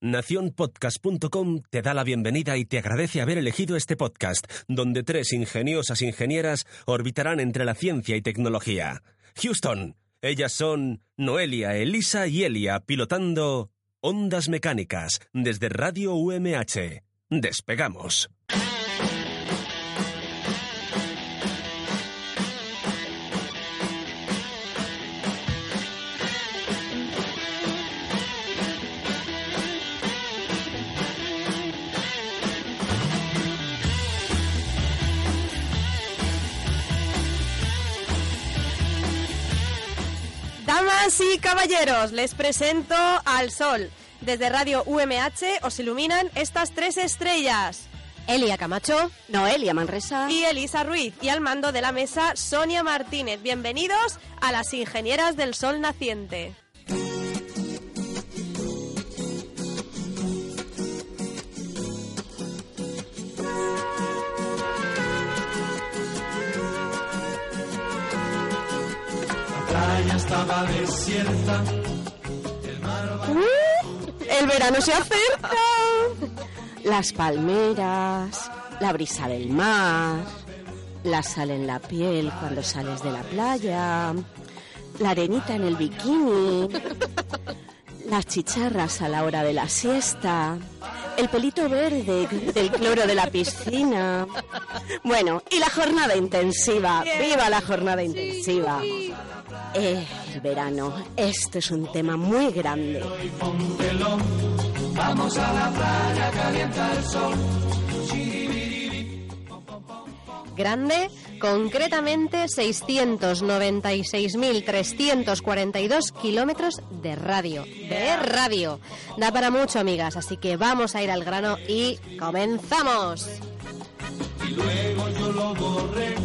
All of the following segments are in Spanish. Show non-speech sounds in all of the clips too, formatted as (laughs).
Naciónpodcast.com te da la bienvenida y te agradece haber elegido este podcast, donde tres ingeniosas ingenieras orbitarán entre la ciencia y tecnología. Houston, ellas son Noelia, Elisa y Elia, pilotando Ondas Mecánicas desde Radio UMH. Despegamos. Damas y caballeros, les presento al Sol. Desde Radio UMH os iluminan estas tres estrellas. Elia Camacho, Noelia Manresa y Elisa Ruiz. Y al mando de la mesa, Sonia Martínez. Bienvenidos a las Ingenieras del Sol Naciente. Estaba desierta. El verano se acerca. Las palmeras, la brisa del mar, la sal en la piel cuando sales de la playa, la arenita en el bikini, las chicharras a la hora de la siesta, el pelito verde del cloro de la piscina. Bueno, y la jornada intensiva. ¡Viva la jornada intensiva! Eh, el verano, este es un tema muy grande. Vamos a la playa, calienta el sol. Grande, concretamente 696.342 kilómetros de radio. De radio. Da para mucho, amigas, así que vamos a ir al grano y comenzamos. Y luego yo lo borré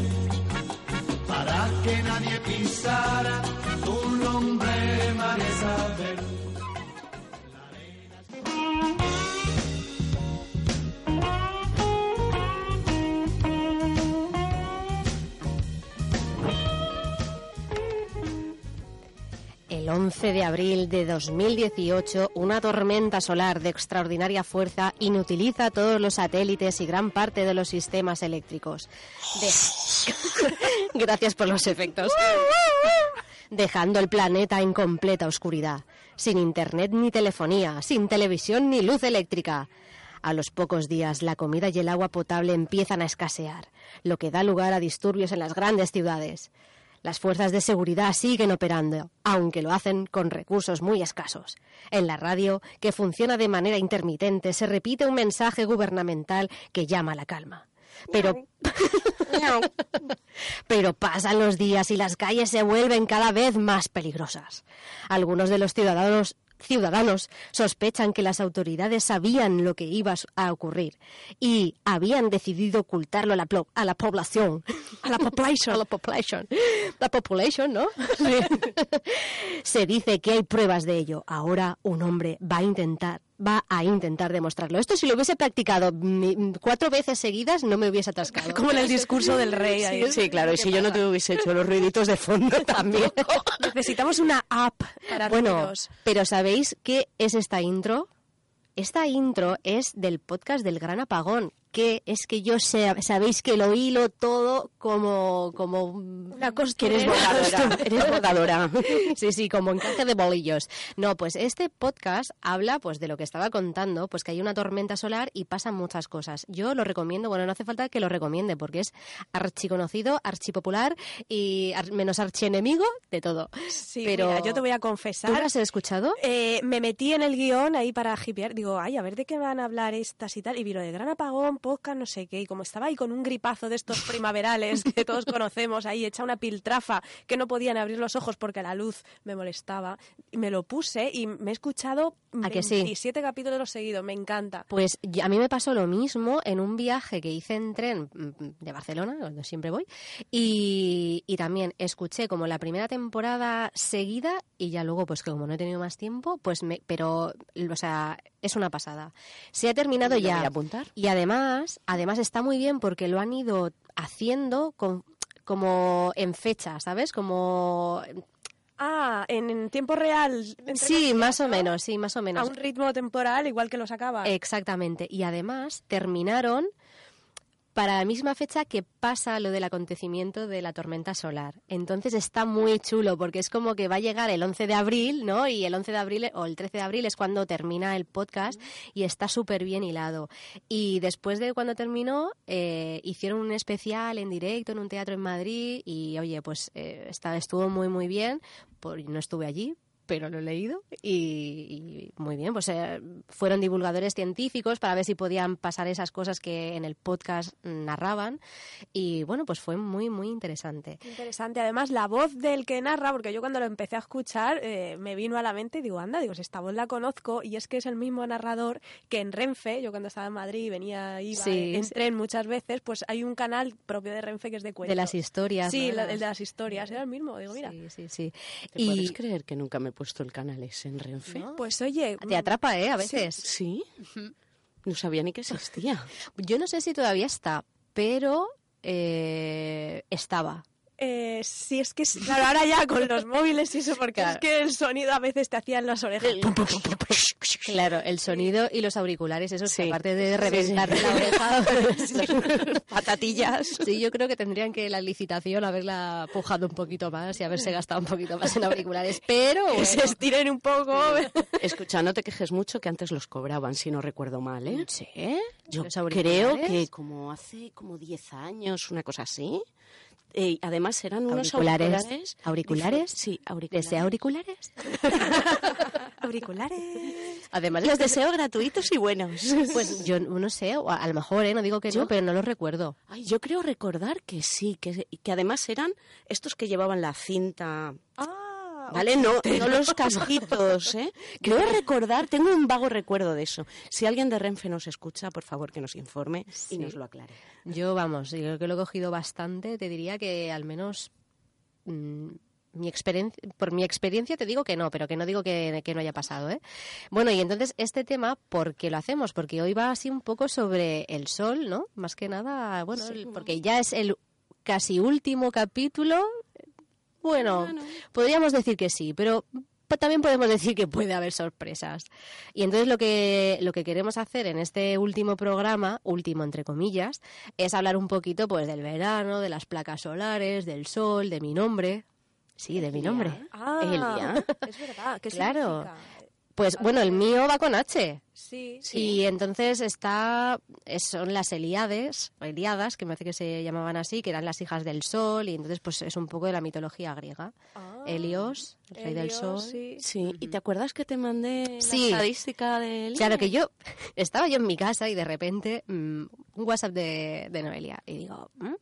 para que nadie pisara tu nombre, El 11 de abril de 2018, una tormenta solar de extraordinaria fuerza inutiliza todos los satélites y gran parte de los sistemas eléctricos. (laughs) Gracias por los efectos. Dejando el planeta en completa oscuridad, sin internet ni telefonía, sin televisión ni luz eléctrica. A los pocos días, la comida y el agua potable empiezan a escasear, lo que da lugar a disturbios en las grandes ciudades. Las fuerzas de seguridad siguen operando, aunque lo hacen con recursos muy escasos. En la radio, que funciona de manera intermitente, se repite un mensaje gubernamental que llama a la calma. Pero, (laughs) pero pasan los días y las calles se vuelven cada vez más peligrosas. Algunos de los ciudadanos ciudadanos sospechan que las autoridades sabían lo que iba a ocurrir y habían decidido ocultarlo a la, a la población. A la (laughs) population. A la population. La population, ¿no? (laughs) Se dice que hay pruebas de ello. Ahora un hombre va a intentar va a intentar demostrarlo. Esto si lo hubiese practicado cuatro veces seguidas no me hubiese atascado. (laughs) Como en el discurso del rey. ahí. Sí, claro, y si yo no te hubiese hecho los ruiditos de fondo (laughs) también. Necesitamos una app para Bueno, ruidos. pero ¿sabéis qué es esta intro? Esta intro es del podcast del Gran Apagón, que es que yo sé, sabéis que lo hilo todo como como una Que eres bordadora, (laughs) eres bordadora. Sí, sí, como encaje de bolillos. No, pues este podcast habla pues de lo que estaba contando, pues que hay una tormenta solar y pasan muchas cosas. Yo lo recomiendo, bueno, no hace falta que lo recomiende porque es archiconocido, archipopular y ar- menos archienemigo de todo. Sí, pero mira, yo te voy a ¿Tú confesar. lo has escuchado? Eh, me metí en el guion ahí para hipear. Digo, ay, a ver de qué van a hablar estas y tal. Y vi lo de gran apagón, podcast, no sé qué, y como estaba ahí con un gripazo de estos primaverales que todos conocemos, ahí hecha una piltrafa, que no podían abrir los ojos porque la luz me molestaba, y me lo puse y me he escuchado ¿A que sí? 27 capítulos seguidos, me encanta. Pues a mí me pasó lo mismo en un viaje que hice en tren mm, de Barcelona, donde siempre voy, y, y también escuché como la primera temporada seguida y ya luego, pues que como no he tenido más tiempo, pues me, pero, o sea, es una pasada. Se ha terminado ya. voy a apuntar. Y además, además está muy bien porque lo han ido haciendo con, como en fecha, ¿sabes? Como Ah, en, en tiempo real. sí, más o ¿no? menos, sí, más o A menos. un ritmo temporal igual que los acaba. Exactamente. Y además terminaron para la misma fecha que pasa lo del acontecimiento de la tormenta solar. Entonces está muy chulo porque es como que va a llegar el 11 de abril, ¿no? Y el 11 de abril o el 13 de abril es cuando termina el podcast y está súper bien hilado. Y después de cuando terminó, eh, hicieron un especial en directo en un teatro en Madrid y, oye, pues eh, estuvo muy, muy bien. Por, no estuve allí, pero lo he leído y, y muy bien, pues eh, fueron divulgadores científicos para ver si podían pasar esas cosas que en el podcast narraban y bueno, pues fue muy, muy interesante. Interesante. Además, la voz del que narra, porque yo cuando lo empecé a escuchar eh, me vino a la mente y digo, anda, digo, si esta voz la conozco y es que es el mismo narrador que en Renfe, yo cuando estaba en Madrid venía, iba Sí, en sí. tren muchas veces, pues hay un canal propio de Renfe que es de cuentos. De las historias. Sí, ¿no? la- el de las historias, era el mismo, digo, mira. Sí, sí, sí. ¿Te puedes Y creer que nunca me puesto el canal ese en Renfe? ¿No? Pues oye, te atrapa, ¿eh? A veces. Sí. No sabía ni que existía. Yo no sé si todavía está, pero eh, estaba. Eh, sí, es que, claro, ahora ya con los móviles y eso, porque Claro. (laughs) es que el sonido a veces te hacía en las orejas. Claro, el sonido y los auriculares, eso Sí. que aparte de Sí, sí. la oreja, (laughs) (laughs) Patatillas. Sí, yo creo que tendrían que la licitación haberla pujado un poquito más y haberse gastado un poquito más en auriculares, pero Que bueno. se estiren un poco. Escucha, no te quejes mucho que antes los cobraban, si no recuerdo mal, ¿eh? Sí, Yo creo que como hace como 10 años, una cosa así. Eh, además eran unos Auriculares. auriculares. ¿Auriculares? Sí, auriculares. ¿Desea auriculares? (laughs) Auriculares. Además, Los deseo (laughs) gratuitos y buenos. pues yo no sé, o a, a lo mejor, ¿eh? no digo que ¿Yo? no, pero no los recuerdo. Ay, yo creo recordar que sí, que, que además eran estos que llevaban la cinta. Ah, ¿Vale? No, no los casquitos, ¿eh? Creo recordar, tengo un vago recuerdo de eso. Si alguien de Renfe nos escucha, por favor que nos informe Sí. y nos lo aclare. Yo, vamos, yo creo que lo he cogido bastante, te diría que al menos... mm, mi experiencia, por mi experiencia te digo que no, pero que no digo que, que no haya pasado, ¿eh? Bueno, y entonces este tema, ¿por qué lo hacemos? Porque hoy va así un poco sobre el sol, ¿no? Más que nada, bueno, Sí, el- vamos. porque ya es el casi último capítulo. Bueno, podríamos decir que sí, pero también podemos decir que puede haber sorpresas. Y entonces lo que, lo que queremos hacer en este último programa, último entre comillas, es hablar un poquito pues del verano, de las placas solares, del sol, de mi nombre. Sí, de mi nombre. Ah, Elia. es verdad. ¿Qué (laughs) Claro. significa? Pues bueno, el mío va con H. Sí. Y entonces está, es- son las Eliades, o Eliadas, que me parece que se llamaban así, que eran las hijas del sol, y entonces pues es un poco de la mitología griega. Ah, Helios, el rey del sol. sí. Sí, ¿y te acuerdas que te mandé Sí. la estadística del Claro que yo (laughs) estaba yo en mi casa y de repente mm, un WhatsApp de, de Noelia y digo, ¿mm?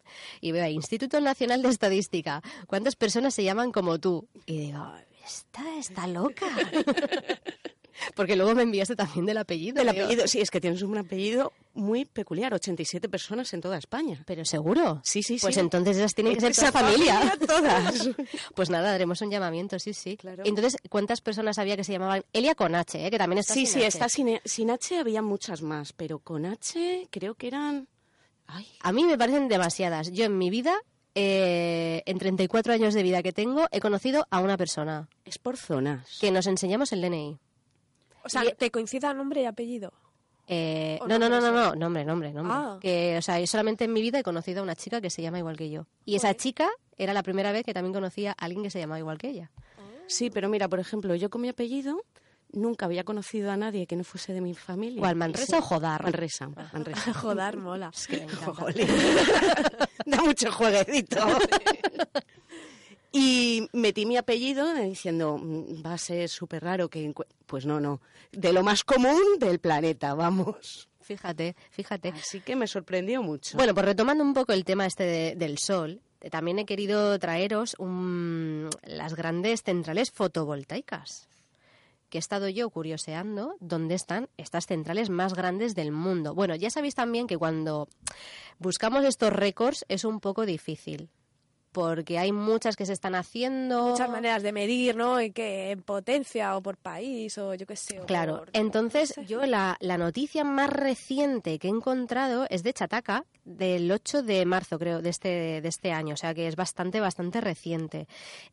y veo ahí, Instituto Nacional de Estadística, ¿cuántas personas se llaman como tú? Y digo, esta está loca. (laughs) Porque luego me enviaste también del apellido. Del digo, apellido, sí, es que tienes un apellido muy peculiar, 87 personas en toda España. Pero seguro. Sí, sí, Pues sí. entonces esas tienen que ser Esa toda familia. familia, (laughs) todas. (laughs) Pues nada, haremos un llamamiento, sí, sí. Claro. Entonces, ¿cuántas personas había que se llamaban Elia con H, eh? que también está Sí, sin sí, H? está sin, sin H había muchas más, pero con H creo que eran... Ay, A mí me parecen demasiadas. Yo en mi vida, eh, en 34 años de vida que tengo, he conocido a una persona es por zonas. que nos enseñamos el DNI. O sea, Y- te coincida nombre y apellido. Eh, ¿O no, no, no, no, nombre no, nombre, nombre, nombre. Ah. Que, o sea, yo solamente en mi vida he conocido a una chica que se llama igual que yo. Y esa chica era la primera vez que también conocía a alguien que se llamaba igual que ella. Sí, pero mira, por ejemplo, yo con mi apellido nunca había conocido a nadie que no fuese de mi familia. ¿Cuál, Manresa o Jodar? Manresa, Manresa. (laughs) Joder, mola. Es que me encanta. (laughs) Da mucho jueguecito. (laughs) y metí mi apellido diciendo, "Mm, va a ser súper raro que... encue-". Pues no, no. De lo más común del planeta, vamos. Fíjate, fíjate. Así que me sorprendió mucho. Bueno, pues retomando un poco el tema este de- del sol, eh, también he querido traeros un- las grandes centrales fotovoltaicas que he estado yo curioseando dónde están estas centrales más grandes del mundo. Bueno, ya sabéis también que cuando buscamos estos récords es un poco difícil, porque hay muchas que se están haciendo. Muchas maneras de medir, ¿no? Y que en potencia o por país o yo qué sé. o Claro, por- entonces yo la, la noticia más reciente que he encontrado es de Chataca, del 8 de marzo creo, de este, de este año, o sea que es bastante, bastante reciente.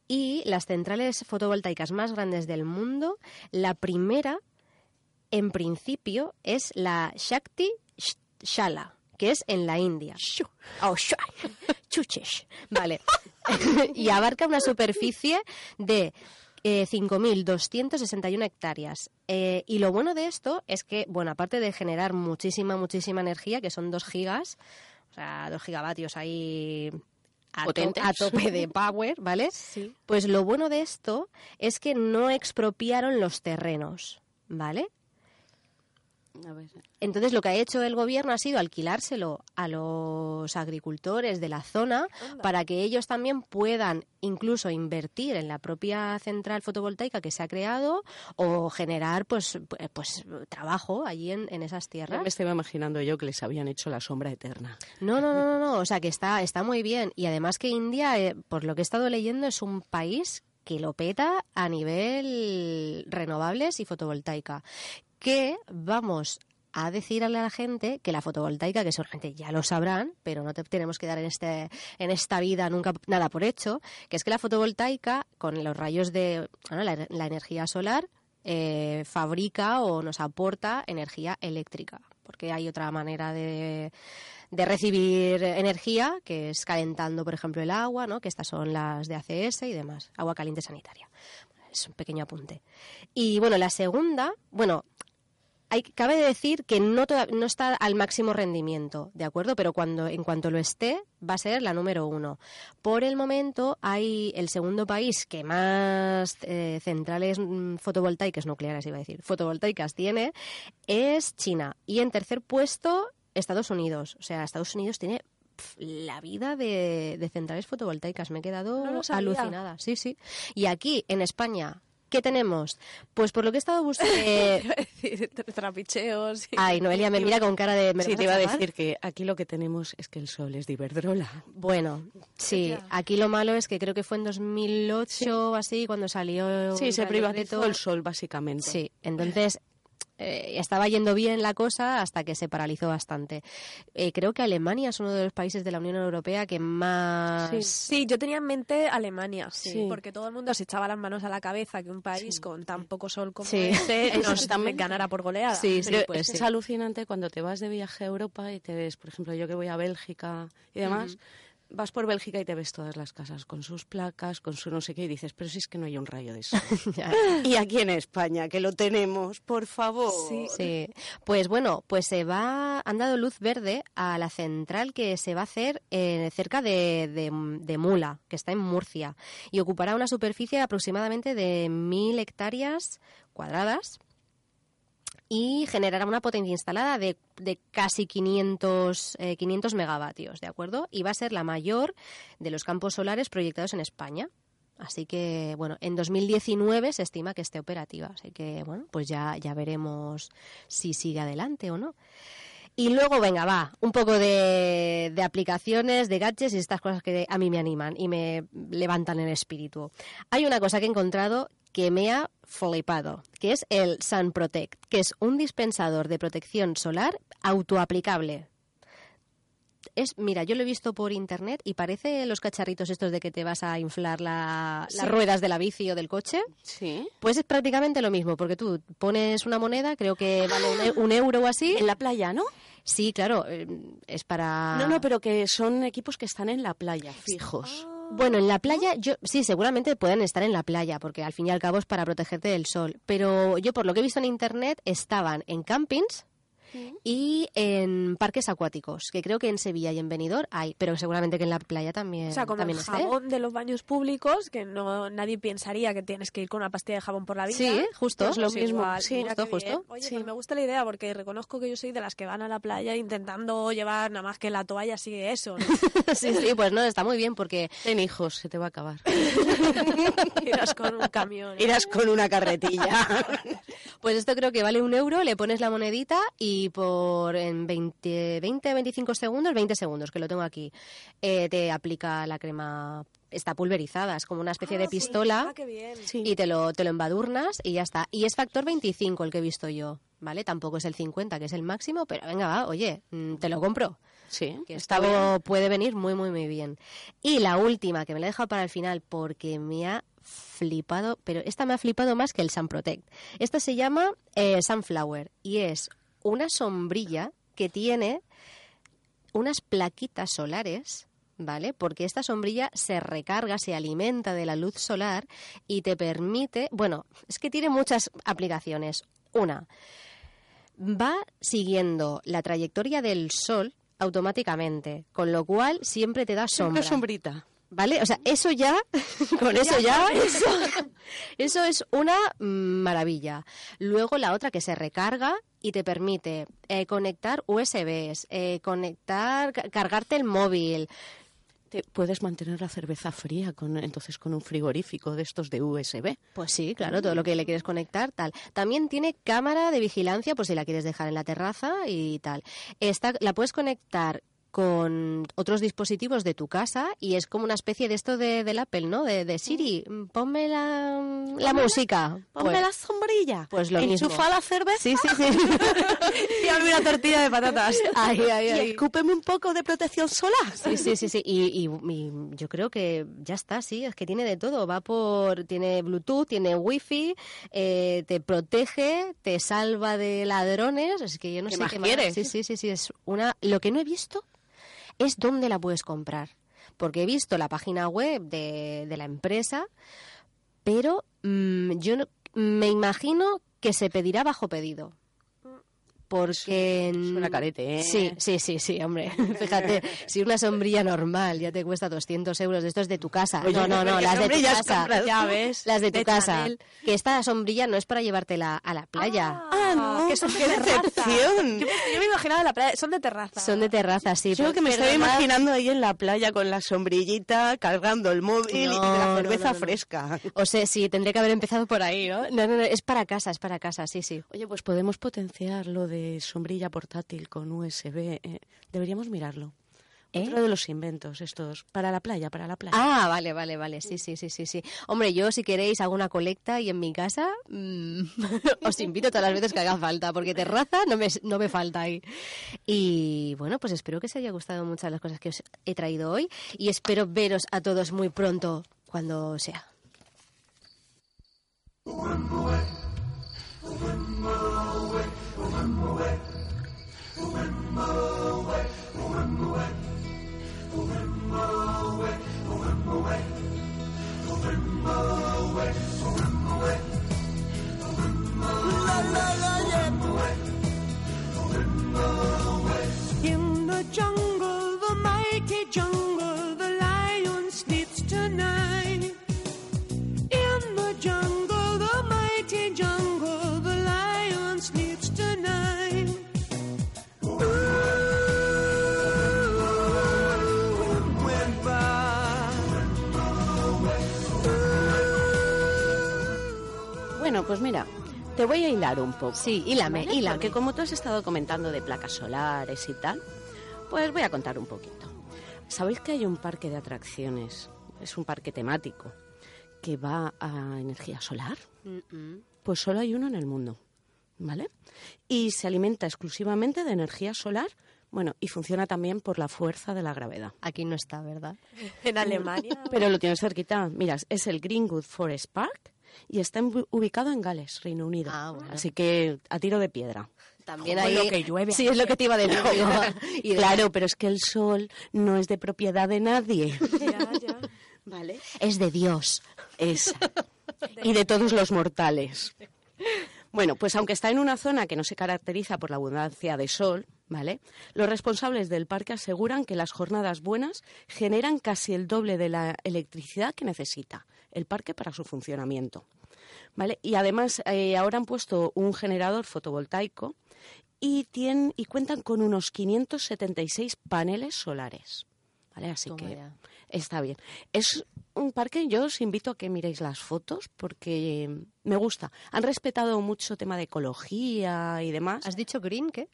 Y las centrales fotovoltaicas más grandes del mundo, la primera, en principio, es la Shakti Sh- Shala, que es en la India. Oh, Chuchesh. Vale. (laughs) y abarca una superficie de eh, 5.261 hectáreas. Eh, y lo bueno de esto es que, bueno, aparte de generar muchísima, muchísima energía, que son 2 gigas, o sea, 2 gigavatios ahí a, to- a tope de (laughs) power, ¿vale? Sí. Pues lo bueno de esto es que no expropiaron los terrenos, ¿vale? A ver. Entonces lo que ha hecho el gobierno ha sido alquilárselo a los agricultores de la zona Anda. para que ellos también puedan incluso invertir en la propia central fotovoltaica que se ha creado o generar pues pu- pues trabajo allí en, en esas Ya tierras. me estaba imaginando yo que les habían hecho la sombra eterna. No, no, no, no, no, o sea que está, está muy bien. Y además que India, eh, por lo que he estado leyendo, es un país que lo peta a nivel renovables y fotovoltaica. Que vamos a decirle a la gente que la fotovoltaica, que seguramente ya lo sabrán, pero no te tenemos que dar en, este, en esta vida nunca nada por hecho, que es que la fotovoltaica, con los rayos de la energía solar, eh, fabrica o nos aporta energía eléctrica, porque hay otra manera de, de recibir energía, que es calentando, por ejemplo, el agua, ¿no? que estas son las de ACS y demás, agua caliente sanitaria. Es un pequeño apunte. Y bueno, la segunda, bueno, hay, cabe decir que no, toda- no está al máximo rendimiento, ¿de acuerdo? Pero cuando, en cuanto lo esté, va a ser la número uno. Por el momento, hay el segundo país que más eh, centrales mm, fotovoltaicas, nucleares iba a decir, fotovoltaicas tiene, es China. Y en tercer puesto, Estados Unidos. O sea, Estados Unidos tiene la vida de, de centrales fotovoltaicas. Me he quedado No alucinada. Sí, sí. Y aquí, en España, ¿qué tenemos? Pues por lo que he estado buscando... (laughs) Decir, trapicheos. y- Ay, Noelia me (laughs) mira con cara de... ¿me Sí, te iba a decir que aquí lo que tenemos es que el sol es de Iberdrola. Bueno, sí, aquí lo malo es que creo que fue en 2008 o así cuando salió... Sí, se privatizó el sol, básicamente. Sí, entonces eh, estaba yendo bien la cosa hasta que se paralizó bastante. Eh, creo que Alemania es uno de los países de la Unión Europea que más... Sí. Sí, yo tenía en mente Alemania, Sí. porque todo el mundo se echaba las manos a la cabeza que un país con tan poco sol como Sí. este (laughs) nos también. ganara por goleada. Sí, sí, Pero pues es, sí. es alucinante cuando te vas de viaje a Europa y te ves, por ejemplo, yo que voy a Bélgica y demás, vas por Bélgica y te ves todas las casas con sus placas, con su no sé qué, y dices, pero si es que no hay un rayo de sol. (laughs) Y aquí en España, que lo tenemos, por favor. Sí. Sí, pues bueno, pues se va, han dado luz verde a la central que se va a hacer eh, cerca de, de- de Mula, que está en Murcia, y ocupará una superficie aproximadamente de mil hectáreas cuadradas y generará una potencia instalada de, de casi 500, eh, 500 megavatios, ¿de acuerdo? Y va a ser la mayor de los campos solares proyectados en España. Así que, bueno, en 2019 se estima que esté operativa. Así que, bueno, pues ya, ya veremos si sigue adelante o no. Y luego, venga, va, un poco de, de aplicaciones, de gadgets y estas cosas que a mí me animan y me levantan el espíritu. Hay una cosa que he encontrado que me ha flipado, que es el Sun Protect, que es un dispensador de protección solar autoaplicable. Es, mira, yo lo he visto por internet y parece los cacharritos estos de que te vas a inflar la- Sí. las ruedas de la bici o del coche. Sí. Pues es prácticamente lo mismo, porque tú pones una moneda, creo que vale un, e- un euro o así. En la playa, ¿no? Sí, claro, eh, es para... No, no, pero que son equipos que están en la playa, fijos. Bueno, en la playa, yo sí, seguramente pueden estar en la playa, porque al fin y al cabo es para protegerte del sol. Pero yo, por lo que he visto en internet, estaban en campings y en parques acuáticos, que creo que en Sevilla y en Benidorm hay, pero seguramente que en la playa también, O sea, con también el esté. jabón de los baños públicos, que no nadie pensaría que tienes que ir con una pastilla de jabón por la vida. Sí, justo, es lo mismo. igual. Sí, justo, justo. Oye, Sí. pues me gusta la idea porque reconozco que yo soy de las que van a la playa intentando llevar nada más que la toalla así de eso. ¿no? (laughs) sí, sí, pues no, está muy bien porque Ten hijos, se te va a acabar. (laughs) Irás con un camión. ¿eh? Irás con una carretilla. (laughs) Pues esto creo que vale un euro, le pones la monedita y por en 20, 20 25 segundos, 20 segundos, que lo tengo aquí, eh, te aplica la crema, está pulverizada, es como una especie Ah, de sí. pistola Ah, qué bien. y te lo, te lo embadurnas y ya está. Y es factor 25 el que he visto yo, ¿vale? Tampoco es el 50, que es el máximo, pero venga, va, oye, mm, te lo compro. Sí, Que está esto bien. puede venir muy, muy, muy bien. Y la última, que me la he dejado para el final porque me ha flipado, pero esta me ha flipado más que el Sun Protect. Esta se llama eh, Sunflower y es una sombrilla que tiene unas plaquitas solares. ¿Vale? Porque esta sombrilla se recarga, se alimenta de la luz solar y te permite, bueno, es que tiene muchas aplicaciones. Una, va siguiendo la trayectoria del sol automáticamente, con lo cual siempre te da sombra. Una sombrita. ¿Vale? O sea, eso ya, (laughs) con eso ya, eso, eso es una maravilla. Luego la otra que se recarga y te permite eh, conectar USBs, eh, conectar, ca- cargarte el móvil. Te puedes mantener la cerveza fría con entonces con un frigorífico de estos de USB. Pues sí, claro, todo lo que le quieres conectar, tal. También tiene cámara de vigilancia, pues si la quieres dejar en la terraza y tal. Esta, la puedes conectar con otros dispositivos de tu casa y es como una especie de esto de, del Apple, ¿no? De, de Siri, mm, ponme la, la música. Ponme Pues- la sombrilla. pues lo mismo. Enchufa la cerveza. Sí, sí, sí. (laughs) Y hazme una tortilla de patatas. ahí, ahí, Y escúpeme un poco de protección solar. Sí, sí, sí, sí. Y, y- y yo creo que ya está, sí, es que tiene de todo. Va por, tiene Bluetooth, tiene Wi-Fi, eh, te protege, te salva de ladrones. Es que yo no ¿Qué sé más qué quieres? Sí, sí, sí, sí. Es una. Lo que no he visto es dónde la puedes comprar, porque he visto la página web de, la empresa, pero mm, yo no- me imagino que se pedirá bajo pedido. Porque Suena carete, ¿eh? Sí, sí, sí, sí, hombre. (laughs) Fíjate, si una sombrilla normal ya te cuesta 200 euros, esto es de tu casa. Oye, no, no, no, ¿qué las de tu casa. compras Ya ves. Las de tu de casa. Chanel. Que esta sombrilla no es para llevártela a la playa. Ah, no, que son de qué terraza. decepción. Yo me, yo me imaginaba la playa, son de terraza. Son de terraza, sí. Yo que me además- imaginando ahí en la playa con la sombrillita, cargando el móvil y No, la no, cerveza no, no. fresca. O sea, sí, tendría que haber empezado por ahí, ¿no? No, no, no, es para casa, es para casa, sí, sí. Oye, pues podemos potenciar lo de sombrilla portátil con USB. eh, deberíamos mirarlo. ¿Eh? Otro de los inventos estos. Para la playa, para la playa. Ah, vale, vale, vale, sí, sí, sí, sí, sí. Hombre, yo si queréis hago una colecta y en mi casa mm, (laughs) os invito todas las veces que haga falta, porque terraza no me, no me falta ahí. Y bueno, pues espero que os haya gustado muchas las cosas que os he traído hoy y espero veros a todos muy pronto, cuando sea. remember when, remember when, in the jungle. Pues mira, te voy a hilar un poco. Sí, hílame, ¿vale? hílame. Porque como tú has estado comentando de placas solares y tal, pues voy a contar un poquito. ¿Sabéis que hay un parque de atracciones? Es un parque temático que va a energía solar. Pues solo hay uno en el mundo, ¿vale? Y se alimenta exclusivamente de energía solar, bueno, y funciona también por la fuerza de la gravedad. Aquí no está, ¿verdad? (laughs) En Alemania. Pero lo tienes cerquita. Mira, es el Greenwood Forest Park y está ubicado en Gales, Reino Unido. Ah, bueno. Así que a tiro de piedra. También hay lo que llueve Sí, es lo que te iba a decir. (laughs) y (laughs) Claro, pero es que el sol no es de propiedad de nadie. (laughs) Ya, ya. ¿Vale? Es de Dios. Y de todos los mortales. Bueno, pues aunque está en una zona que no se caracteriza por la abundancia de sol, ¿vale? Los responsables del parque aseguran que las jornadas buenas generan casi el doble de la electricidad que necesita el parque para su funcionamiento. ¿Vale? Y además eh, ahora han puesto un generador fotovoltaico y, tienen, y cuentan con unos 576 paneles solares. ¿Vale? Así Toma que ya. está bien. Es un parque, yo os invito a que miréis las fotos porque me gusta. Han respetado mucho tema de ecología y demás. ¿Has dicho green qué?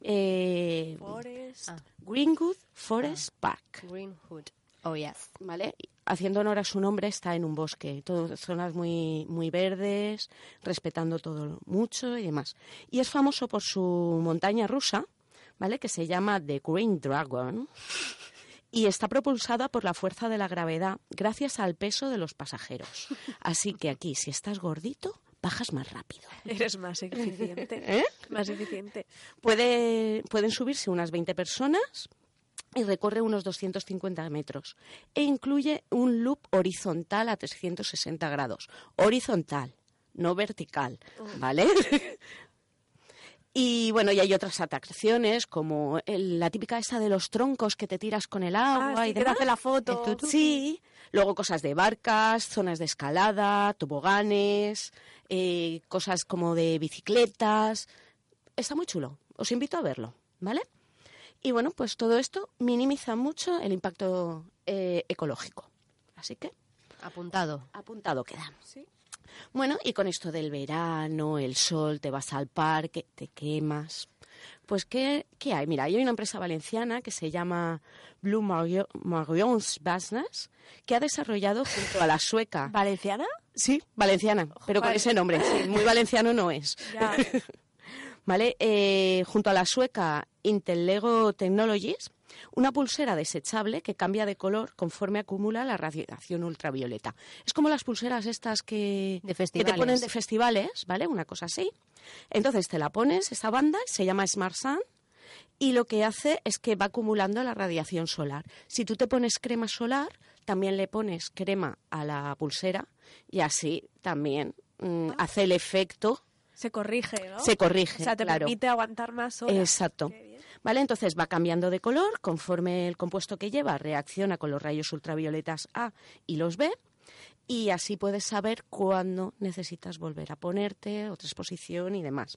Eh, Forest. Ah. Greenwood Forest Park. Greenwood. Oh, yes. ¿vale? Haciendo honor a su nombre, está en un bosque, todo, zonas muy, muy verdes, respetando todo mucho y demás. Y es famoso por su montaña rusa, ¿vale? Que se llama The Green Dragon y está propulsada por la fuerza de la gravedad gracias al peso de los pasajeros. Así que aquí, si estás gordito, bajas más rápido. Eres más eficiente. (laughs) ¿Eh? Más eficiente. Puede, pueden subirse unas 20 personas y recorre unos 250 metros. E incluye un loop horizontal a 360 grados. Horizontal, no vertical, ¿vale? (laughs) Y bueno, y hay otras atracciones como el- la típica esa de los troncos que te tiras con el agua Ah, sí, y que te hace la foto. Tutu. Sí, luego cosas de barcas, zonas de escalada, toboganes, eh, cosas como de bicicletas. Está muy chulo. Os invito a verlo, ¿vale? Y bueno, pues todo esto minimiza mucho el impacto eh, ecológico. Así que Apuntado. apuntado queda. Sí. Bueno, y con esto del verano, el sol, te vas al parque, te quemas. Pues, ¿qué, qué hay? Mira, hay una empresa valenciana que se llama Blue Mario- Marions Business que ha desarrollado junto a la sueca. (laughs) ¿Valenciana? Sí, valenciana, pero con ese nombre. sí, muy valenciano no es. (laughs) Ya. (laughs) ¿Vale? Eh, junto a la sueca Intellego Technologies, una pulsera desechable que cambia de color conforme acumula la radiación ultravioleta. Es como las pulseras estas que, De que te ponen de festivales, ¿vale? Una cosa así. Entonces te la pones, esa banda, se llama Smart Sun, y lo que hace es que va acumulando la radiación solar. Si tú te pones crema solar, también le pones crema a la pulsera y así también mm, hace el efecto, Se corrige, ¿no? se corrige. O sea, te claro. permite aguantar más horas. Exacto. ¿Vale? Entonces va cambiando de color conforme el compuesto que lleva reacciona con los rayos ultravioletas A y los B. Y así puedes saber cuándo necesitas volver a ponerte, otra exposición y demás.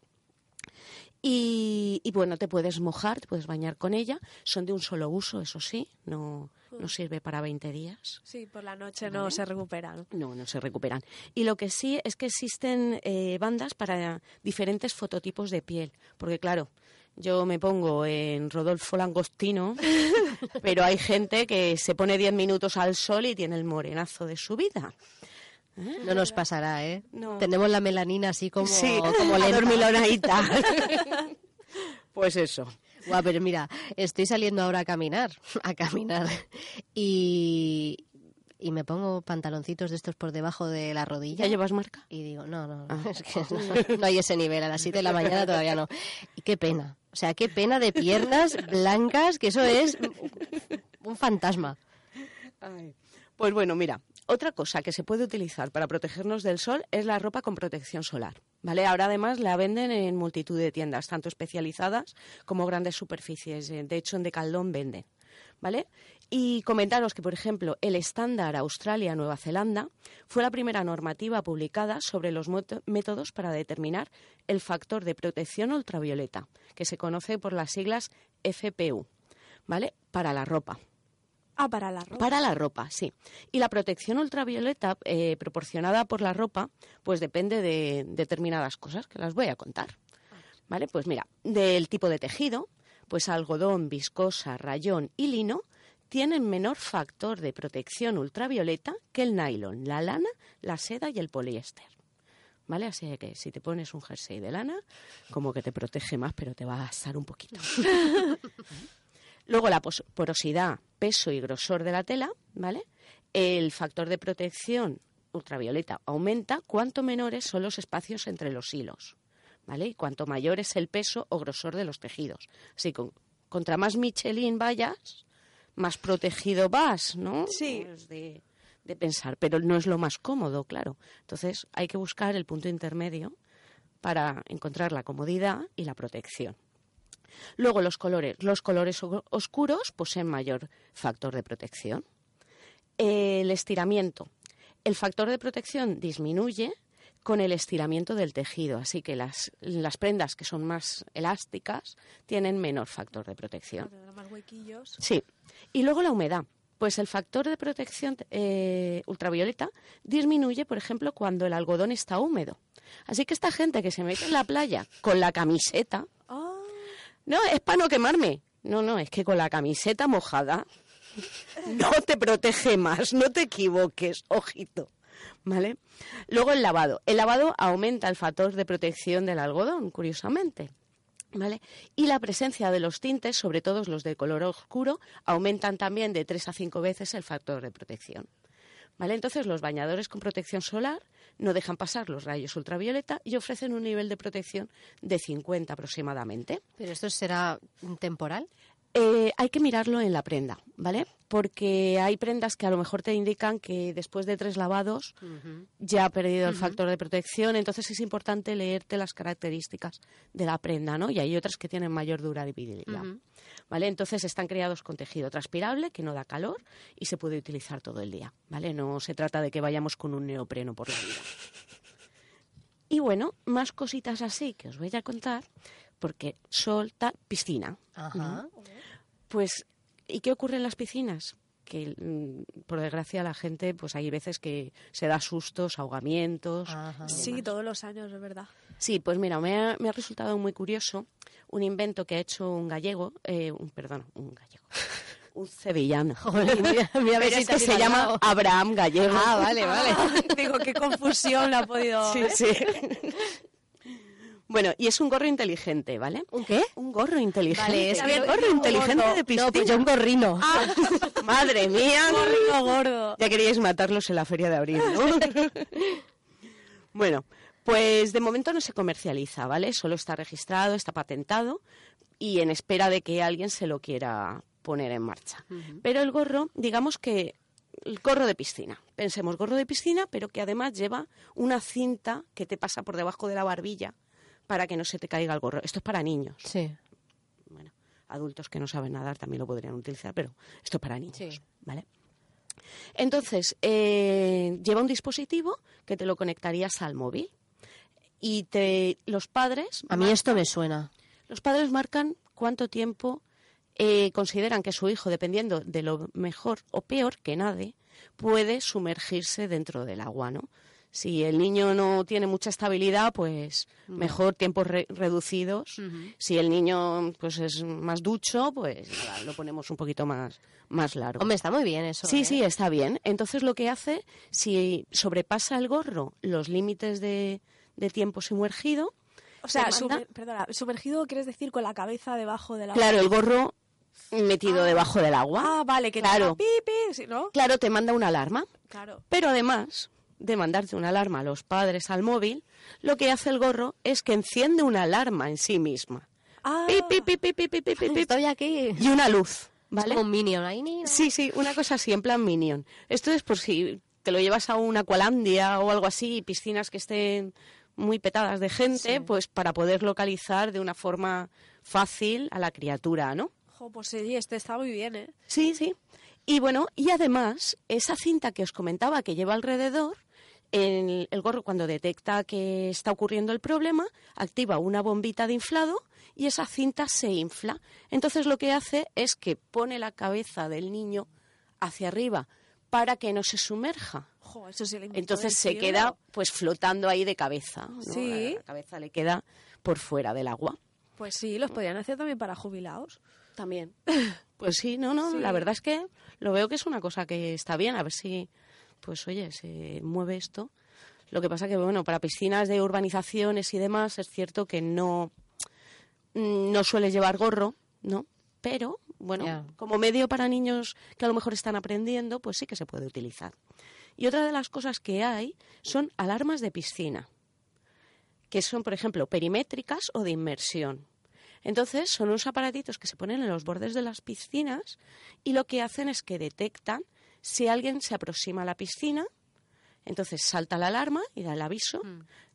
Y, y bueno, te puedes mojar, te puedes bañar con ella. Son de un solo uso, eso sí, no, no sirve para 20 días. Sí, por la noche no se recupera, ¿no? No, se recuperan. Y lo que sí es que existen eh, bandas para diferentes fototipos de piel. Porque claro, yo me pongo en Rodolfo Langostino, (laughs) pero hay gente que se pone 10 minutos al sol y tiene el morenazo de su vida. No nos pasará, ¿eh? No. Tenemos la melanina así como, sí, como (laughs) lenta. (laughs) pues eso. Guau, pero mira, estoy saliendo ahora a caminar, (laughs) a caminar. Y, y me pongo pantaloncitos de estos por debajo de la rodilla. ¿Ya llevas marca? Y digo, no, no, Ah. (laughs) es que no, no hay ese nivel. A las 7 de la mañana todavía no. Y qué pena. O sea, qué pena de piernas blancas, que eso es un fantasma. Pues bueno, mira, otra cosa que se puede utilizar para protegernos del sol es la ropa con protección solar. ¿Vale? Ahora además la venden en multitud de tiendas, tanto especializadas como grandes superficies. Eh, De hecho, en Decaldón venden. ¿Vale? Y comentaros que, por ejemplo, el estándar Australia-Nueva Zelanda fue la primera normativa publicada sobre los métodos para determinar el factor de protección ultravioleta, que se conoce por las siglas FPU, ¿vale? Para la ropa. Ah, para la ropa. Para la ropa, sí. Y la protección ultravioleta eh, proporcionada por la ropa, pues depende de determinadas cosas que las voy a contar. ¿Vale? Pues mira, del tipo de tejido, pues algodón, viscosa, rayón y lino tienen menor factor de protección ultravioleta que el nylon, la lana, la seda y el poliéster. ¿Vale? Así que si te pones un jersey de lana, como que te protege más, pero te va a gastar un poquito. (laughs) Luego la porosidad, peso y grosor de la tela, ¿vale? El factor de protección ultravioleta aumenta cuanto menores son los espacios entre los hilos, ¿vale? Y cuanto mayor es el peso o grosor de los tejidos. Así que contra más Michelin vayas, más protegido vas, ¿no? Sí. Es de, de pensar, pero no es lo más cómodo, claro. Entonces hay que buscar el punto intermedio para encontrar la comodidad y la protección. Luego los colores. Los colores oscuros poseen mayor factor de protección. El estiramiento. El factor de protección disminuye con el estiramiento del tejido, así que las, las prendas que son más elásticas tienen menor factor de protección. Más huequillos. Sí. Y luego la humedad. Pues el factor de protección eh, ultravioleta disminuye, por ejemplo, cuando el algodón está húmedo. Así que esta gente que se mete en la playa con la camiseta, no, es para no quemarme. No, no, es que con la camiseta mojada (laughs) no te protege más, no te equivoques, ojito. ¿Vale? Luego el lavado. El lavado aumenta el factor de protección del algodón, curiosamente. ¿Vale? Y la presencia de los tintes, sobre todo los de color oscuro, aumentan también de 3 a 5 veces el factor de protección. ¿Vale? Entonces, los bañadores con protección solar no dejan pasar los rayos ultravioleta y ofrecen un nivel de protección de 50 aproximadamente. ¿Pero esto será temporal? Eh, hay que mirarlo en la prenda, ¿vale? Porque hay prendas que a lo mejor te indican que después de tres lavados ya ha perdido el factor de protección, entonces es importante leerte las características de la prenda, ¿no? Y hay otras que tienen mayor durabilidad, ¿vale? Entonces están creados con tejido transpirable que no da calor y se puede utilizar todo el día, ¿vale? No se trata de que vayamos con un neopreno por la vida. Y bueno, más cositas así que os voy a contar, porque sol, tal, piscina. Ajá. Pues, ¿y qué ocurre en las piscinas? Que, mm, por desgracia, la gente, pues hay veces que se da sustos, ahogamientos. Ajá. sí, todos los años, es verdad. Sí, pues mira, me ha, me ha resultado muy curioso un invento que ha hecho un gallego, eh, un, perdón, un gallego, (laughs) un sevillano. (laughs) Joder, mira, Pero es que has se llama. Abraham Gallego. Ah, vale, vale. (laughs) Digo, qué confusión la ha podido... Sí, sí. bueno, y es un gorro inteligente, ¿vale? ¿Un qué? Un gorro inteligente. Vale, es un gorro inteligente de piscina. No, pues yo un gorrino. Madre mía. Gorrino gordo. Ya queríais matarlos en la feria de abril, ¿no? bueno, pues de momento no se comercializa, ¿vale? Solo está registrado, está patentado y en espera de que alguien se lo quiera poner en marcha. Pero el gorro, digamos que el gorro de piscina. Pensemos gorro de piscina, pero que además lleva una cinta que te pasa por debajo de la barbilla para que no se te caiga el gorro. Esto es para niños. Sí. Bueno, adultos que no saben nadar también lo podrían utilizar, pero esto es para niños, Sí. ¿vale? Entonces, eh, lleva un dispositivo que te lo conectarías al móvil y te, los padres A mí esto me suena. los padres marcan cuánto tiempo eh, consideran que su hijo, dependiendo de lo mejor o peor que nade, puede sumergirse dentro del agua, ¿no? Si el niño no tiene mucha estabilidad, pues mejor tiempos re- reducidos. Si el niño pues es más ducho, pues nada, lo ponemos un poquito más, más largo. Hombre, está muy bien eso. Sí, ¿eh? sí, está bien. Entonces lo que hace, si sobrepasa el gorro los límites de, de tiempo sumergido. O sea, perdona, sumergido quieres decir con la cabeza debajo del agua. Claro, el gorro metido ah. debajo del agua. Ah, vale, que claro. Te ¿no? Claro, te manda una alarma. Claro. Pero además de mandarte una alarma a los padres al móvil, lo que hace el gorro es que enciende una alarma en sí misma. Ah, estoy aquí. Y una luz, ¿vale? Como un minion ahí. Sí, sí, una cosa así, en plan minion. Esto es por si te lo llevas a una Aqualandia o algo así, piscinas que estén muy petadas de gente, pues para poder localizar de una forma fácil a la criatura, ¿no? jo, pues sí, este está muy bien, ¿eh? Sí, sí. Y bueno, y además, esa cinta que os comentaba que lleva alrededor, el, el gorro cuando detecta que está ocurriendo el problema, activa una bombita de inflado y esa cinta se infla. Entonces lo que hace es que pone la cabeza del niño hacia arriba para que no se sumerja. Eso sí le Entonces se cielo. queda pues flotando ahí de cabeza. ¿no? Sí. La cabeza le queda por fuera del agua. Pues sí, los podrían hacer también para jubilados. También. (laughs) Pues sí, no, no, Sí. la verdad es que lo veo que es una cosa que está bien, a ver si, pues oye, se mueve esto. Lo que pasa que, bueno, para piscinas de urbanizaciones y demás es cierto que no, mm, no suele llevar gorro, ¿no? Pero, bueno, como medio para niños que a lo mejor están aprendiendo, pues sí que se puede utilizar. Y otra de las cosas que hay son alarmas de piscina, que son, por ejemplo, perimétricas o de inmersión. Entonces, son unos aparatitos que se ponen en los bordes de las piscinas y lo que hacen es que detectan si alguien se aproxima a la piscina Entonces salta la alarma y da el aviso.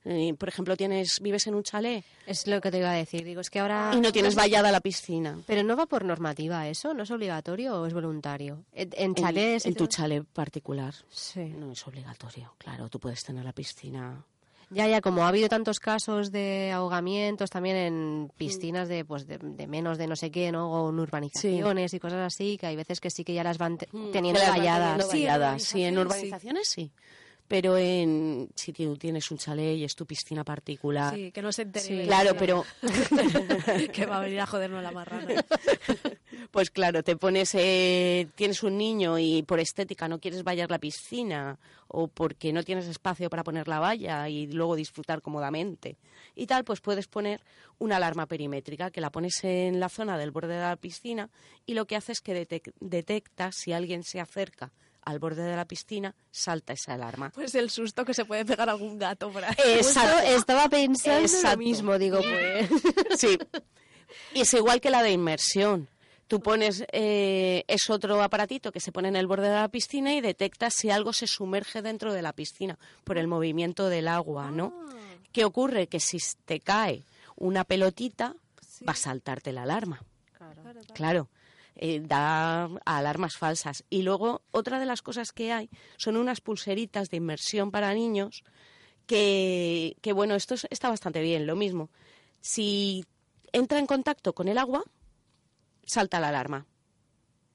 Eh, por ejemplo, tienes vives en un chalet Es lo que te iba a decir. Digo, es que ahora... y no tienes vallada la piscina. Pero no va por normativa eso, ¿no es obligatorio o es voluntario? En, en En- chalés... en, tu chalet particular. Sí. No es obligatorio, claro, tú puedes tener la piscina. Ya, ya, como ha habido tantos casos de ahogamientos también en piscinas de, pues, de, de menos de no sé qué, ¿no? O en urbanizaciones y cosas así, que hay veces que sí que ya las van te- teniendo Que las van valladas. teniendo Sí, en valladas. Sí, en urbanizaciones, urbanizaciones sí. Pero en si tú tienes un chalet y es tu piscina particular. Sí, que no se entere. Sí, de- Claro, pero (laughs) que va a venir a jodernos la marrana. (laughs) pues claro, te pones, eh, tienes un niño y por estética no quieres vallar la piscina o porque no tienes espacio para poner la valla y luego disfrutar cómodamente y tal, pues puedes poner una alarma perimétrica que la pones en la zona del borde de la piscina y lo que hace es que detec- detecta si alguien se acerca al borde de la piscina, salta esa alarma. Pues el susto que se puede pegar algún gato por ahí. Justo estaba pensando Exacto. lo mismo, digo, pues... Sí. Y es igual que la de inmersión. Tú pones, eh, es otro aparatito que se pone en el borde de la piscina y detecta si algo se sumerge dentro de la piscina por el movimiento del agua, ¿no? ¿Qué ocurre? Que si te cae una pelotita, va a saltarte la alarma. Claro. Eh, da alarmas falsas. Y luego, otra de las cosas que hay son unas pulseritas de inmersión para niños que, que bueno, esto es- está bastante bien, lo mismo. Si entra en contacto con el agua, salta la alarma.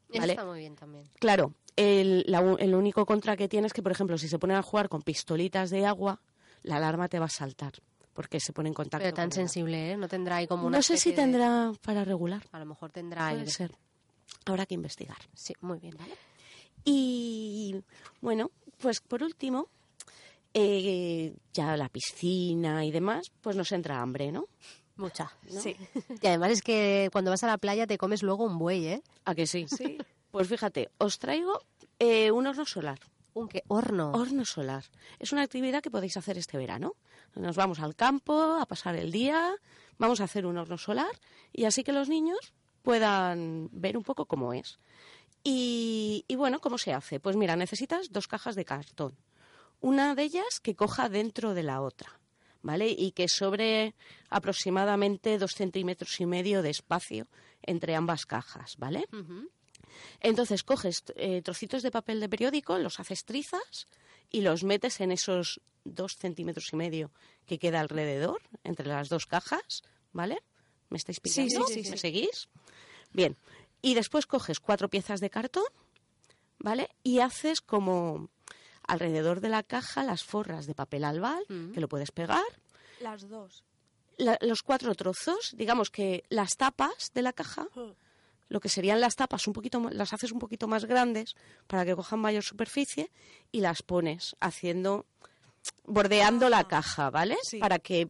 Vale. está muy bien también. Claro, el, la el único contra que tiene es que, por ejemplo, si se ponen a jugar con pistolitas de agua, la alarma te va a saltar, porque se pone en contacto Pero tan con sensible, ¿eh? No tendrá ahí como una No sé si de- tendrá para regular. A lo mejor tendrá... Puede el- ser. Habrá que investigar. Sí, muy bien. Y bueno, pues por último, eh, ya la piscina y demás, pues nos entra hambre, ¿no? Mucha. Sí. (laughs) Y además es que cuando vas a la playa te comes luego un buey, ¿eh? ¿A que sí? Sí. Pues fíjate, os traigo eh, un horno solar. Un qué horno. Horno solar. Es una actividad que podéis hacer este verano. Nos vamos al campo a pasar el día, vamos a hacer un horno solar y así que los niños puedan ver un poco cómo es. Y, y bueno, ¿cómo se hace? Pues mira, necesitas dos cajas de cartón. Una de ellas que coja dentro de la otra, ¿vale? Y que sobre aproximadamente dos centímetros y medio de espacio entre ambas cajas, ¿vale? Entonces coges eh, trocitos de papel de periódico, los haces trizas y los metes en esos dos centímetros y medio que queda alrededor, entre las dos cajas, ¿vale? ¿Me estáis Sí, pillando? sí, sí, ¿Me sí. seguís? Bien. Y después coges cuatro piezas de cartón, ¿vale? Y haces como alrededor de la caja las forras de papel albal, que lo puedes pegar, Las dos. la- los cuatro trozos, digamos que las tapas de la caja, lo que serían las tapas, un poquito, las haces un poquito más grandes para que cojan mayor superficie y las pones haciendo, bordeando la caja, ¿vale? sí. Para que,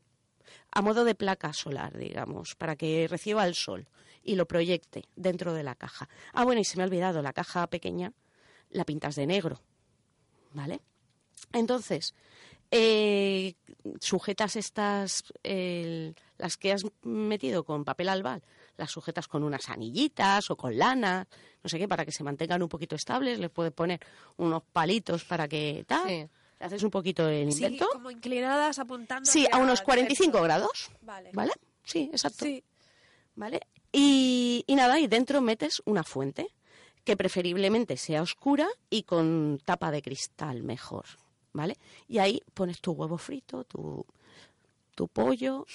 a modo de placa solar, digamos, para que reciba el sol y lo proyecte dentro de la caja. Ah, bueno, y se me ha olvidado, la caja pequeña la pintas de negro, ¿vale? Entonces, eh, sujetas estas, las que has metido con papel albal, las sujetas con unas anillitas o con lana, no sé qué, para que se mantengan un poquito estables, les puedes poner unos palitos para que tal, Sí. haces un poquito el Sí, invento. como inclinadas apuntando. Sí, a unos el 45 centro. grados, Vale. ¿vale? Sí, exacto. Sí. ¿Vale? Y, y nada, y dentro metes una fuente, que preferiblemente sea oscura y con tapa de cristal mejor, ¿vale? Y ahí pones tu huevo frito, tu, tu pollo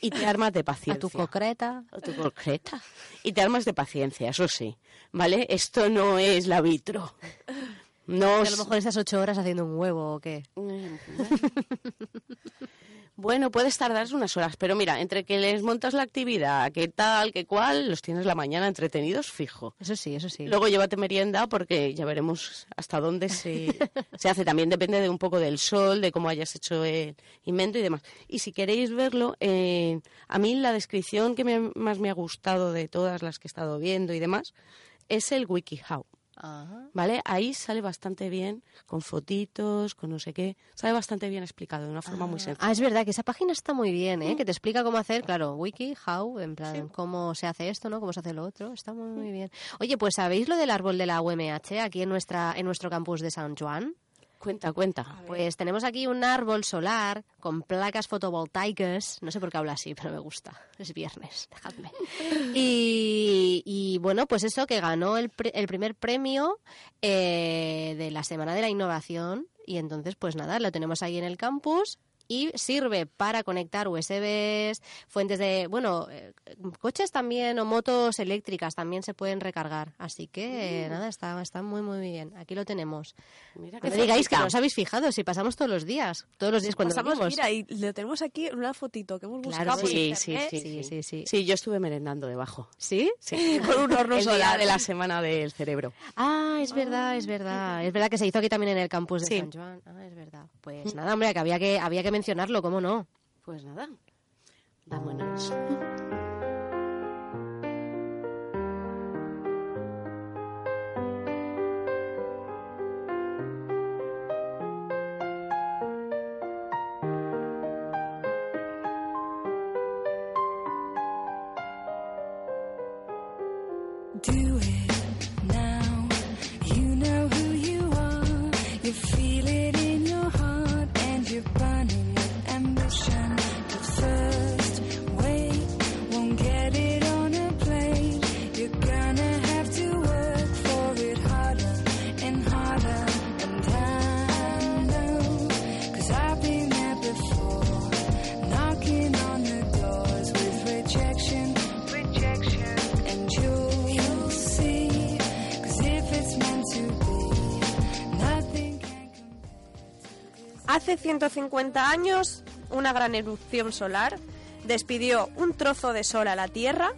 y te armas de (laughs) A paciencia. tu concreta. Tu concreta. Y te armas de paciencia, eso sí, ¿vale? Esto no es la vitro. (laughs) No a lo mejor estás ocho horas haciendo un huevo o qué. (laughs) Bueno, puedes tardar unas horas, pero mira, entre que les montas la actividad, qué tal, qué cual, los tienes la mañana entretenidos fijo. Eso sí, eso sí. Luego llévate merienda porque ya veremos hasta dónde (laughs) se, se hace. También depende de un poco del sol, de cómo hayas hecho el invento y demás. Y si queréis verlo, eh, a mí la descripción que me- más me ha gustado de todas las que he estado viendo y demás es el WikiHow. Ajá. ¿Vale? Ahí sale bastante bien, con fotitos, con no sé qué. Sale bastante bien explicado de una forma muy sencilla. Ah, es verdad que esa página está muy bien, ¿eh? Que te explica cómo hacer, claro, wiki, how, en plan, cómo se hace esto, ¿no? Cómo se hace lo otro. Está muy, muy bien. Oye, pues ¿sabéis lo del árbol de la UMH aquí en nuestra en nuestro campus de San Juan? Cuenta, cuenta. Pues tenemos aquí un árbol solar con placas fotovoltaicas. No sé por qué habla así, pero me gusta. Es viernes, dejadme. (laughs) Y, y, bueno, pues eso que ganó el, pre- el primer premio eh, de la Semana de la Innovación. Y entonces, pues nada, lo tenemos ahí en el campus. Y sirve para conectar USBs, fuentes de, bueno, eh, coches también o motos eléctricas también se pueden recargar. Así que eh, nada, está, está muy, muy bien. Aquí lo tenemos. Mira No qué me digáis que no os habéis fijado, si pasamos todos los días, todos los días cuando Pasamos, venimos. mira, y lo tenemos aquí en una fotito que hemos Claro, buscado sí, sí, internet. sí, Sí, sí, sí. Sí, yo estuve merendando debajo. ¿Sí? Sí. (laughs) Con un horno (laughs) solar. de la semana del cerebro. Ah, es verdad, es verdad. Es verdad que se hizo aquí también en el campus de Sí. San Juan. Ah, es verdad. Pues nada, hombre, que había que, había que mencionarlo, ¿cómo no? Pues nada, vámonos. Hace 150 años, una gran erupción solar despidió un trozo de sol a la Tierra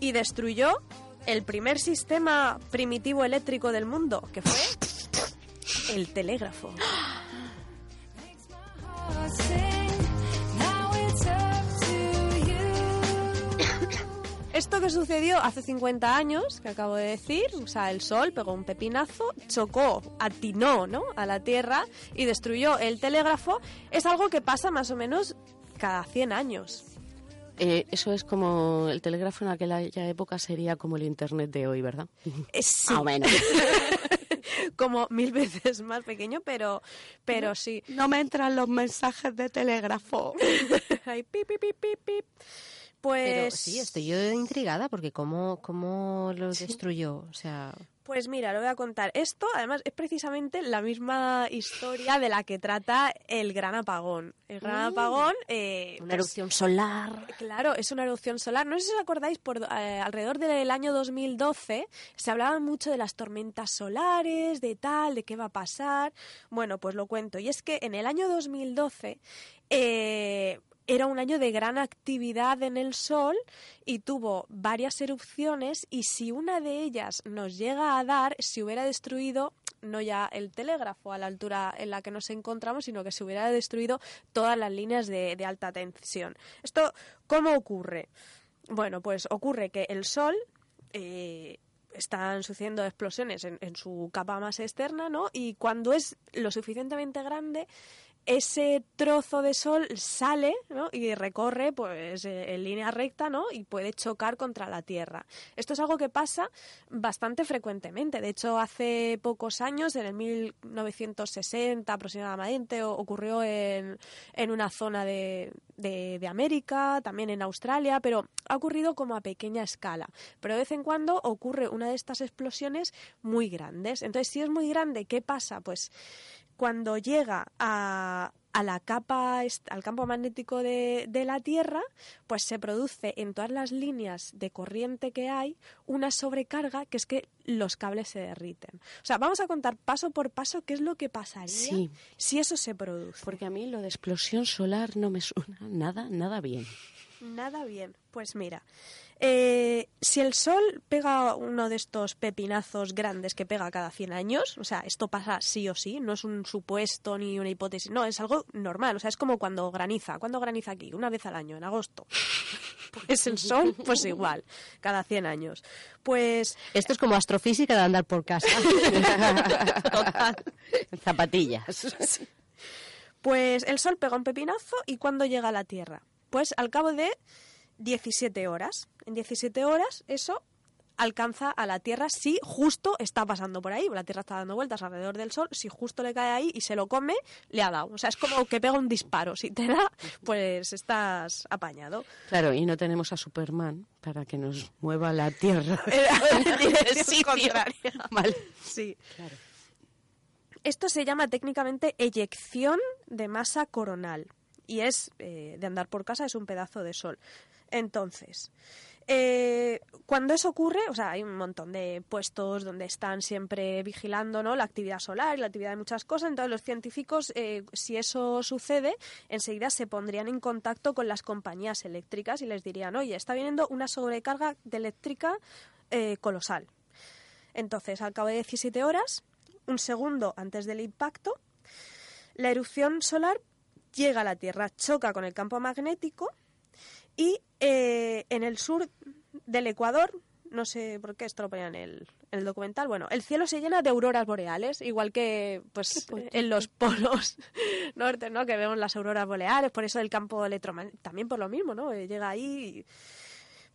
y destruyó el primer sistema primitivo eléctrico del mundo, que fue el telégrafo. (gasps) (gasps) Esto que sucedió hace 50 años, que acabo de decir, o sea, el sol pegó un pepinazo, chocó, atinó, ¿no? a la Tierra y destruyó el telégrafo, es algo que pasa más o menos cada 100 años. Eh, eso es como el telégrafo en aquella época sería como el internet de hoy, ¿verdad? Eh, sí, Más o menos. (laughs) como mil veces más pequeño, pero, pero sí. No me entran los mensajes de telégrafo. (laughs) Ahí, pip, pip, pip, pip, pip. Pues, Pero sí, estoy yo intrigada porque cómo, cómo lo destruyó. O sea, pues mira, lo voy a contar. Esto, además, es precisamente la misma historia de la que trata el gran apagón. El gran apagón... eh, una pues, erupción solar. Claro, es una erupción solar. No sé si os acordáis, por eh, alrededor del año 2012 se hablaba mucho de las tormentas solares, de tal, de qué va a pasar. Bueno, pues lo cuento. Y es que en el año 2012 eh, era un año de gran actividad en el Sol y tuvo varias erupciones y si una de ellas nos llega a dar, se hubiera destruido no ya el telégrafo a la altura en la que nos encontramos, sino que se hubiera destruido todas las líneas de, de alta tensión. ¿Esto cómo ocurre? Bueno, pues ocurre que el Sol eh, están sucediendo explosiones en, en su capa más externa, ¿no? Y cuando es lo suficientemente grande, ese trozo de sol sale ¿no? y recorre pues eh, en línea recta ¿no? y puede chocar contra la Tierra. Esto es algo que pasa bastante frecuentemente. De hecho, hace pocos años, en el 1960 aproximadamente, ocurrió en, en una zona de, de- de América, también en Australia, pero ha ocurrido como a pequeña escala. Pero de vez en cuando ocurre una de estas explosiones muy grandes. Entonces, si es muy grande, ¿qué pasa? Pues cuando llega a, a la capa, al campo magnético de, de la Tierra, pues se produce en todas las líneas de corriente que hay una sobrecarga que es que los cables se derriten. O sea, vamos a contar paso por paso qué es lo que pasaría Sí. si eso se produce. Porque a mí lo de explosión solar no me suena nada, nada bien. Nada bien. Pues mira, eh, si el sol pega uno de estos pepinazos grandes que pega cada 100 años, o sea, esto pasa sí o sí, no es un supuesto ni una hipótesis, no, es algo normal, o sea, es como cuando graniza. ¿Cuándo graniza aquí? Una vez al año, en agosto. (laughs) Pues el sol, pues igual, cada 100 años. Pues Esto es como astrofísica de andar por casa. (laughs) Zapatillas. Pues el Sol pega un pepinazo y ¿cuándo llega a la Tierra? Pues al cabo de 17 horas. En 17 horas eso alcanza a la Tierra si justo está pasando por ahí. La Tierra está dando vueltas alrededor del Sol, si justo le cae ahí y se lo come, le ha dado. O sea, es como que pega un disparo. Si te da, pues estás apañado. Claro, y no tenemos a Superman para que nos mueva la Tierra. (laughs) (laughs) (laughs) Sitio. contraria. Vale. Sí. Esto se llama técnicamente eyección de masa coronal y es eh, de andar por casa, es un pedazo de sol. Entonces, eh, cuando eso ocurre, o sea, hay un montón de puestos donde están siempre vigilando ¿no? la actividad solar y la actividad de muchas cosas. Entonces, los científicos, eh, si eso sucede, enseguida se pondrían en contacto con las compañías eléctricas y les dirían, oye, está viniendo una sobrecarga de eléctrica eh, colosal. Entonces, al cabo de 17 horas, un segundo antes del impacto, la erupción solar llega a la Tierra, choca con el campo magnético y eh, en el sur del Ecuador, no sé por qué esto lo ponía en el, en el documental, bueno, el cielo se llena de auroras boreales, igual que pues en los polos (laughs) norte, ¿no? Que vemos las auroras boreales, por eso el campo electromagnético, también por lo mismo, ¿no? Eh, Llega ahí y,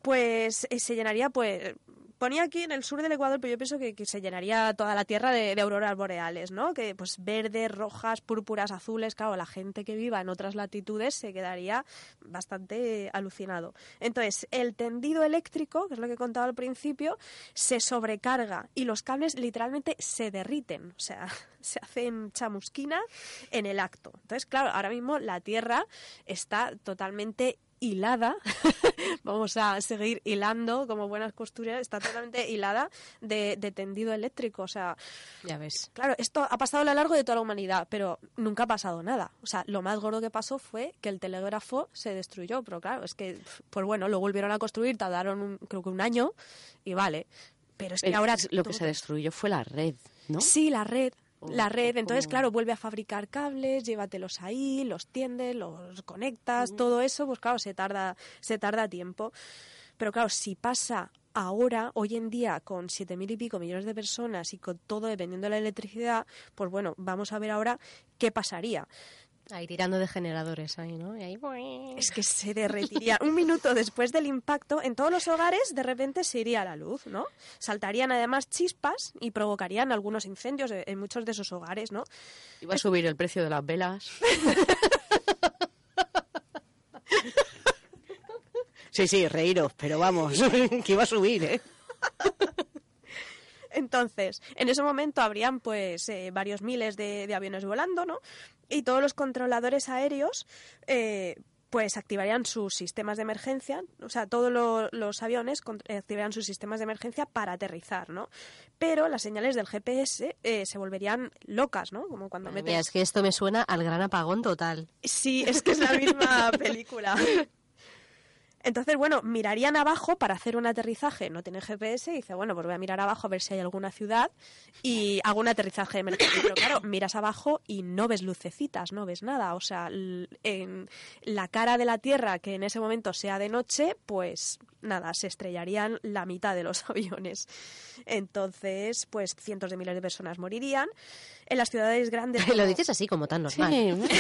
pues eh, se llenaría, pues ponía aquí en el sur del Ecuador, pero yo pienso que, se llenaría toda la tierra de, de auroras boreales, ¿no? Que pues verdes, rojas, púrpuras, azules, claro, la gente que viva en otras latitudes se quedaría bastante alucinado. Entonces, el tendido eléctrico, que es lo que he contado al principio, se sobrecarga y los cables literalmente se derriten, o sea, (laughs) se hacen chamusquina en el acto. Entonces, claro, ahora mismo la Tierra está totalmente hilada, (laughs) vamos a seguir hilando como buenas costuras, está totalmente hilada de, de tendido eléctrico. O sea, Ya ves. claro, esto ha pasado a lo largo de toda la humanidad, pero nunca ha pasado nada. O sea, lo más gordo que pasó fue que el telégrafo se destruyó, pero claro, es que, pues bueno, lo volvieron a construir, tardaron un- creo que un año y vale. Pero es que ahora... lo que se destruyó fue la red, ¿no? Sí, la red. La red, entonces, claro, vuelve a fabricar cables, llévatelos ahí, los tiendes, los conectas, todo eso, pues claro, se tarda, se tarda tiempo. Pero claro, si pasa ahora, hoy en día, con siete mil y pico millones de personas y con todo dependiendo de la electricidad, pues bueno, vamos a ver ahora qué pasaría. Ahí tirando de generadores ahí, ¿no? Y ahí... Es que se derretiría. Un minuto después del impacto, en todos los hogares de repente se iría la luz, ¿no? Saltarían además chispas y provocarían algunos incendios en muchos de esos hogares, ¿no? Iba a subir el precio de las velas. (laughs) Sí, sí, reíros, pero vamos, (laughs) que iba a subir, ¿eh? (laughs) Entonces, en ese momento habrían pues eh, varios miles de, de aviones volando, ¿no? Y todos los controladores aéreos eh, pues activarían sus sistemas de emergencia, o sea, todos lo- los aviones activarían sus sistemas de emergencia para aterrizar, ¿no? Pero las señales del GPS eh, se volverían locas, ¿no? Como cuando Madre metes... mía, es que esto me suena al gran apagón total. Sí, es que es la misma (laughs) película. Entonces, bueno, mirarían abajo para hacer un aterrizaje. No tienen GPS y dice, bueno, pues voy a mirar abajo a ver si hay alguna ciudad y hago un aterrizaje de emergencia. Pero claro, miras abajo y no ves lucecitas, no ves nada. O sea, en la cara de la Tierra, que en ese momento sea de noche, pues nada, se estrellarían la mitad de los (laughs) aviones. Entonces, pues cientos de miles de personas morirían. En las ciudades grandes... (laughs) Lo dices así como tan normal. Sí,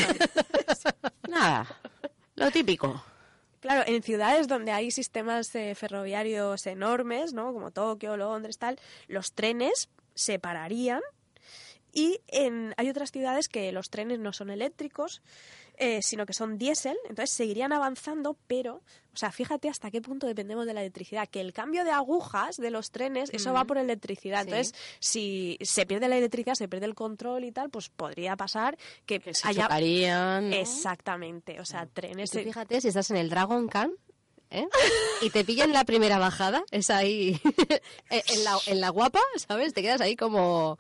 (laughs) nada, lo típico. Claro, en ciudades donde hay sistemas eh, ferroviarios enormes, ¿no? Como Tokio, Londres, tal, los trenes se pararían y en, hay otras ciudades que los trenes no son eléctricos, eh, sino que son diésel, entonces seguirían avanzando, pero, o sea, fíjate hasta qué punto dependemos de la electricidad, que el cambio de agujas de los trenes, eso va por electricidad, Sí. entonces si se pierde la electricidad, se pierde el control y tal, pues podría pasar que, Que se haya... chocarían. ¿no? Exactamente, o sea, trenes... tú fíjate si estás en el Dragon Khan ¿eh? y te pillan la primera bajada, es ahí (laughs) en, la, en la guapa, ¿sabes? Te quedas ahí como...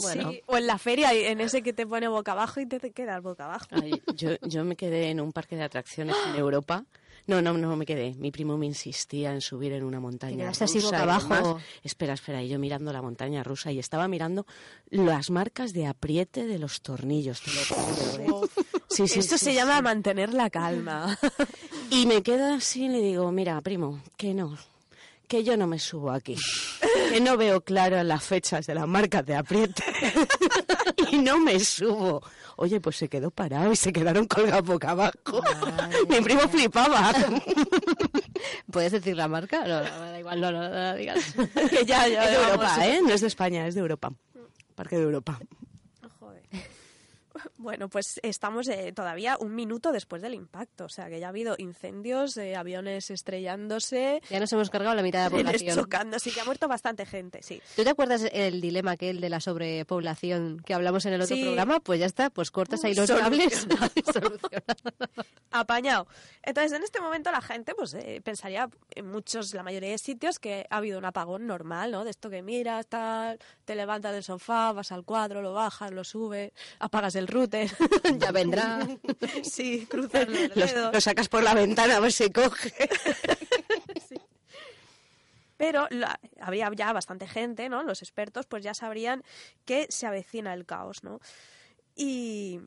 Bueno, Sí, o en la feria, en ese que te pone boca abajo y te, te quedas boca abajo. Ay, yo, yo me quedé en un parque de atracciones en Europa. No, no, no me quedé. Mi primo me insistía en subir en una montaña quedaste así rusa boca abajo. Espera, espera, y yo mirando la montaña rusa y estaba mirando las marcas de apriete de los tornillos. te lo juro, ¿eh? (laughs) Sí, sí, Esto sí, se llama mantener la calma. Y me queda así y le digo, mira, primo, que no, que yo no me subo aquí. Que no veo claro las fechas de las marcas de apriete. (laughs) y no me subo. Oye, pues se quedó parado y se quedaron colgados boca abajo. Mi primo flipaba. (laughs) ¿Puedes decir la marca? No, no, da igual, no, no, no digas. (laughs) que ya, ya, es de. Europa, ¿eh? No es de España, es de Europa. Parque de Europa. Bueno, pues estamos eh, todavía un minuto después del impacto, o sea que ya ha habido incendios, eh, aviones estrellándose, Ya nos hemos cargado la mitad de la población. chocando, sí que ha muerto bastante gente, sí. ¿Tú te acuerdas el dilema aquel de la sobrepoblación que hablamos en el otro Sí. programa? Pues ya está, pues cortas ahí los cables. (laughs) Apañado. Entonces, en este momento la gente pues eh, pensaría en muchos, la mayoría de sitios, que ha habido un apagón normal, ¿no? De esto que miras, tal, te levantas del sofá, vas al cuadro, lo bajas, lo subes, apagas el router. (laughs) ya vendrá. (laughs) sí, cruzas los Los- dedos. lo sacas por la ventana a ver si coge. (laughs) Pero la- habría ya bastante gente, ¿no? Los expertos pues ya sabrían que se avecina el caos, ¿no? Y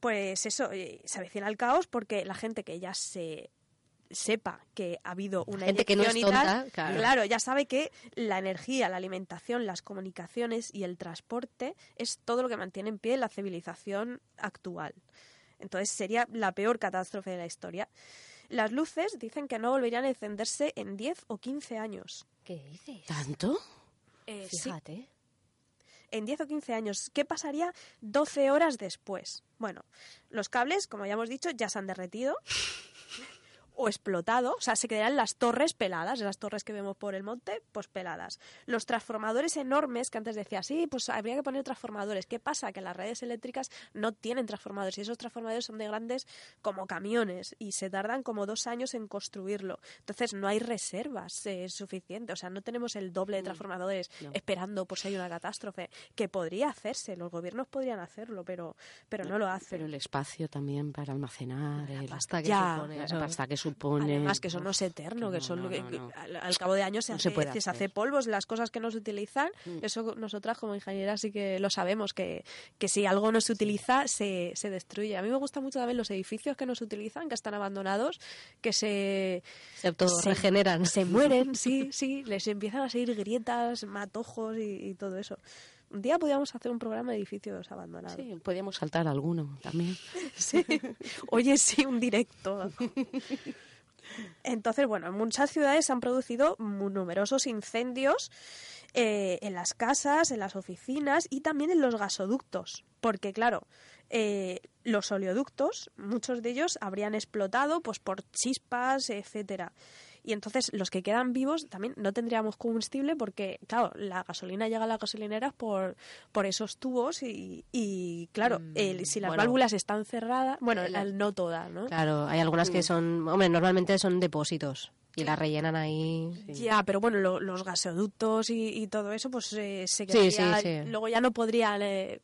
pues eso, eh, se avecina el caos porque la gente que ya se sepa que ha habido una gente que no es eyección y tal, tonta, claro. ya sabe que la energía, la alimentación, las comunicaciones y el transporte es todo lo que mantiene en pie la civilización actual. Entonces sería la peor catástrofe de la historia. Las luces dicen que no volverían a encenderse en 10 o 15 años. ¿Qué dices? ¿Tanto? Eh, sí, Fíjate. en 10 o 15 años. ¿Qué pasaría 12 horas después? Bueno, los cables, como ya hemos dicho, ya se han derretido o explotado, o sea, se quedarán las torres peladas, las torres que vemos por el monte, pues peladas. Los transformadores enormes, que antes decía, sí, pues habría que poner transformadores. ¿Qué pasa? Que las redes eléctricas no tienen transformadores y esos transformadores son de grandes como camiones y se tardan como dos años en construirlo. Entonces no hay reservas eh, suficientes, o sea, no tenemos el doble de transformadores no. esperando por si hay una catástrofe, que podría hacerse, los gobiernos podrían hacerlo, pero, pero no lo hacen. Pero el espacio también para almacenar. el- Pasta que Ya, supone la eso. pasta que supone. Además, que eso no es eterno, que No, son no, que al, al cabo de años se, hace, se puede se hace polvos, las cosas que no se utilizan, Mm. eso nosotras como ingenieras sí que lo sabemos, que, que si algo no se utiliza, se, se destruye. A mí me gusta mucho también los edificios que no se utilizan, que están abandonados, que se, Se autorregeneran. se mueren, (laughs) sí, sí, les empiezan a salir grietas, matojos y, y todo eso. Un día podríamos hacer un programa de edificios abandonados. Sí, podíamos saltar alguno también. (laughs) Sí. Oye, sí, un directo. Entonces, bueno, en muchas ciudades se han producido numerosos incendios eh, en las casas, en las oficinas y también en los gasoductos. Porque, claro, eh, los oleoductos, muchos de ellos habrían explotado pues por chispas, etcétera. Y entonces los que quedan vivos también no tendríamos combustible porque, claro, la gasolina llega a las gasolineras por, por esos tubos y, y claro, el- si las bueno. válvulas están cerradas, bueno, La- la- no todas, ¿no? Claro, hay algunas que son, hombre, normalmente son depósitos y las rellenan ahí. Ya, pero bueno, lo- los gasoductos y, y todo eso, pues eh, se Sí, quedaría- sí, sí. luego ya no podrían eh,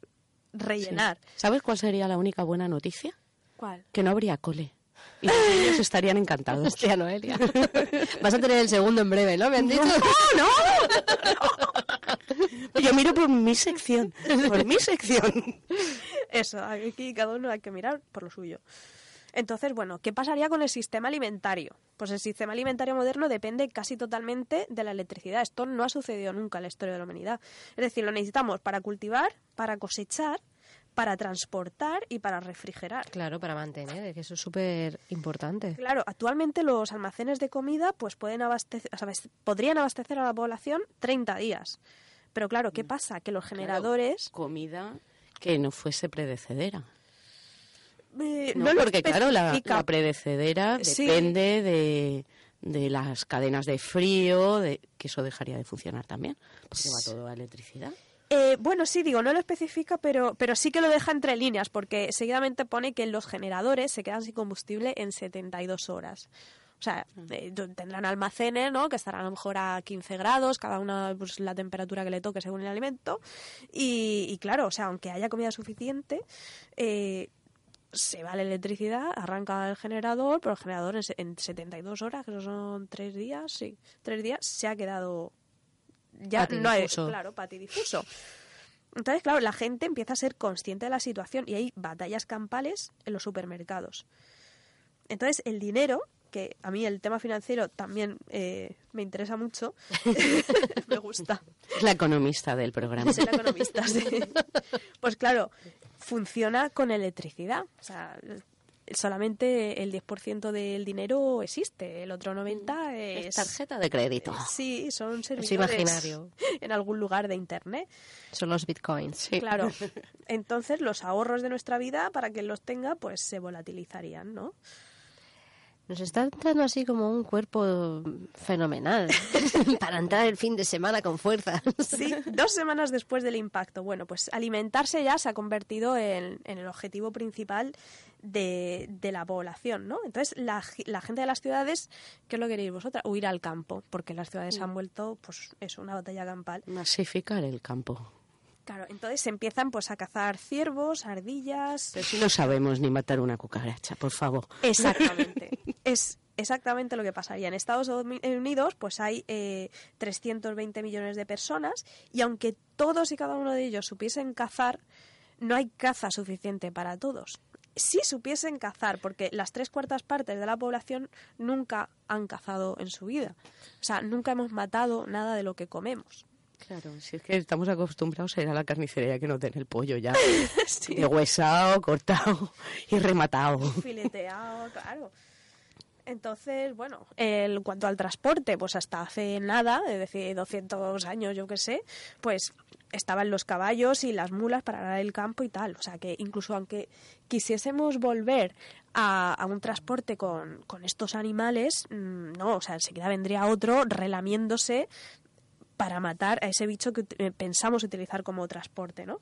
rellenar. ¿Sabes cuál sería la única buena noticia? ¿Cuál? Que no habría cole. Y los niños estarían encantados. (laughs) Hostia, Noelia. (laughs) Vas a tener el segundo en breve, ¿no? Me han dicho. (laughs) Yo miro por mi sección. Por mi sección. Eso, aquí cada uno hay que mirar por lo suyo. Entonces, bueno, ¿qué pasaría con el sistema alimentario? Pues el sistema alimentario moderno depende casi totalmente de la electricidad. Esto no ha sucedido nunca en la historia de la humanidad. Es decir, lo necesitamos para cultivar, para cosechar, para transportar y para refrigerar. Claro, para mantener, que eso es súper importante. Claro, actualmente los almacenes de comida pues pueden abastecer, o sea, abas- podrían abastecer a la población 30 días. Pero claro, ¿qué pasa? Que los generadores... Comida que no fuese predecedera. eh, No, lo porque claro, la, la predecedera Sí. depende de, de las cadenas de frío, de, que eso dejaría de funcionar también, porque va todo a electricidad. Eh, bueno, sí, digo, no lo especifica, pero, pero sí que lo deja entre líneas, porque seguidamente pone que los generadores se quedan sin combustible en 72 horas. O sea, eh, t- tendrán almacenes, ¿no? Que estarán a lo mejor a 15 grados, cada una pues, la temperatura que le toque según el alimento. Y, y claro, o sea, aunque haya comida suficiente, eh, se va la electricidad, arranca el generador, pero el generador en, en 72 horas, que son tres días, sí, tres días, se ha quedado ya no hay, claro, patidifuso. Entonces, claro, la gente empieza a ser consciente de la situación y hay batallas campales en los supermercados. Entonces, el dinero que a mí el tema financiero también eh, me interesa mucho. (laughs) me gusta. Es la economista del programa. Soy la economista, sí. Pues claro, funciona con electricidad. O sea, solamente el 10% del dinero existe, el otro 90% es... Es tarjeta de crédito. Sí, son Es servidores imaginario. (laughs) en algún lugar de internet. Son los bitcoins. Claro. (laughs) Entonces, los ahorros de nuestra vida, para quien los tenga, pues se volatilizarían, ¿no? Nos está entrando así como un cuerpo fenomenal (laughs) para entrar el fin de semana con fuerza. Sí, dos semanas después del impacto. Bueno, pues alimentarse ya se ha convertido en, en el objetivo principal de, de la población, ¿no? Entonces, la, la gente de las ciudades, ¿qué es lo que queréis vosotras? Huir al campo, porque las ciudades han vuelto, pues, eso, una batalla campal. Masificar el campo. Claro, entonces se empiezan pues a cazar ciervos, ardillas... Pero si no sabemos ni matar una cucaracha, por favor. Exactamente. (laughs) es exactamente lo que pasaría. En Estados Unidos, pues hay eh, 320 millones de personas y aunque todos y cada uno de ellos supiesen cazar, no hay caza suficiente para todos. Si supiesen cazar, porque las tres cuartas partes de la población nunca han cazado en su vida. O sea, nunca hemos matado nada de lo que comemos. Claro, si es que estamos acostumbrados a ir a la carnicería que no tiene el pollo ya (laughs) de huesado, cortado y rematado. fileteado, claro. Entonces, bueno, en cuanto al transporte, pues hasta hace nada, es decir, 200 años, yo qué sé, pues estaban los caballos y las mulas para arar el campo y tal. O sea que incluso aunque quisiésemos volver a, a un transporte con, con estos animales, mm, no, o sea, enseguida vendría otro relamiéndose para matar a ese bicho que eh, pensamos utilizar como transporte, ¿no?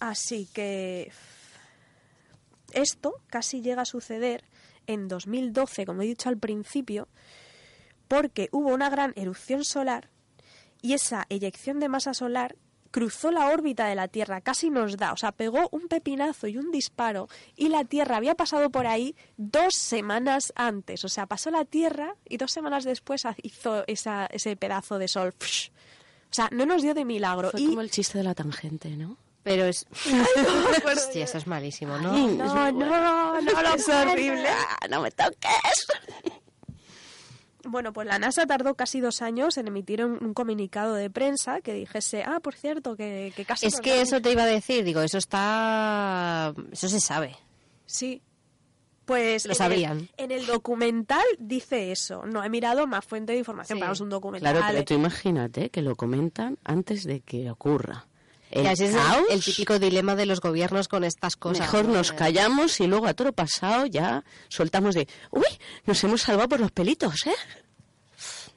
Así que esto casi llega a suceder en 2012, como he dicho al principio, porque hubo una gran erupción solar y esa eyección de masa solar cruzó la órbita de la Tierra, casi nos da, o sea, pegó un pepinazo y un disparo y la Tierra había pasado por ahí dos semanas antes, o sea, pasó la Tierra y dos semanas después hizo esa, ese pedazo de sol. O sea, no nos dio de milagro. Fue y como el chiste de la tangente, ¿no? Pero es... (laughs) (laughs) Hostia, eso es malísimo, ¿no? Ay, No, no, no lo (laughs) Es horrible. No me toques. Bueno, pues la NASA tardó casi dos años en emitir un, un comunicado de prensa que dijese, ah, por cierto, que, que casi... Es que eso te iba a decir, digo, eso está... Eso se sabe. Sí. Pues Lo en sabrían. El, en el documental dice eso. No he mirado más fuente de información, Sí. pero es un documental. Claro, pero tú imagínate que lo comentan antes de que ocurra. El Ya, es el- caos, el, típico dilema de los gobiernos con estas cosas. Mejor ¿no? nos callamos y luego a todo pasado ya soltamos de, uy, nos hemos salvado por los pelitos, ¿eh?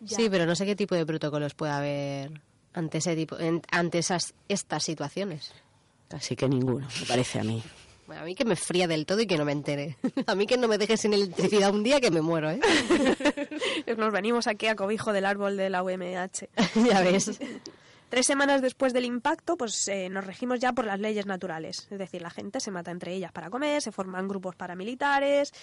Sí, pero no sé qué tipo de protocolos puede haber ante ese tipo, en- ante esas estas situaciones. Así que ninguno, me parece a mí. Bueno, a mí que me fría del todo y que no me entere. (laughs) A mí que no me dejes sin electricidad un día que me muero, ¿eh? (laughs) Nos venimos aquí a cobijo del árbol de la UMH. (laughs) ya ves. Tres semanas después del impacto, pues eh, nos regimos ya por las leyes naturales. Es decir, la gente se mata entre ellas para comer, se forman grupos paramilitares.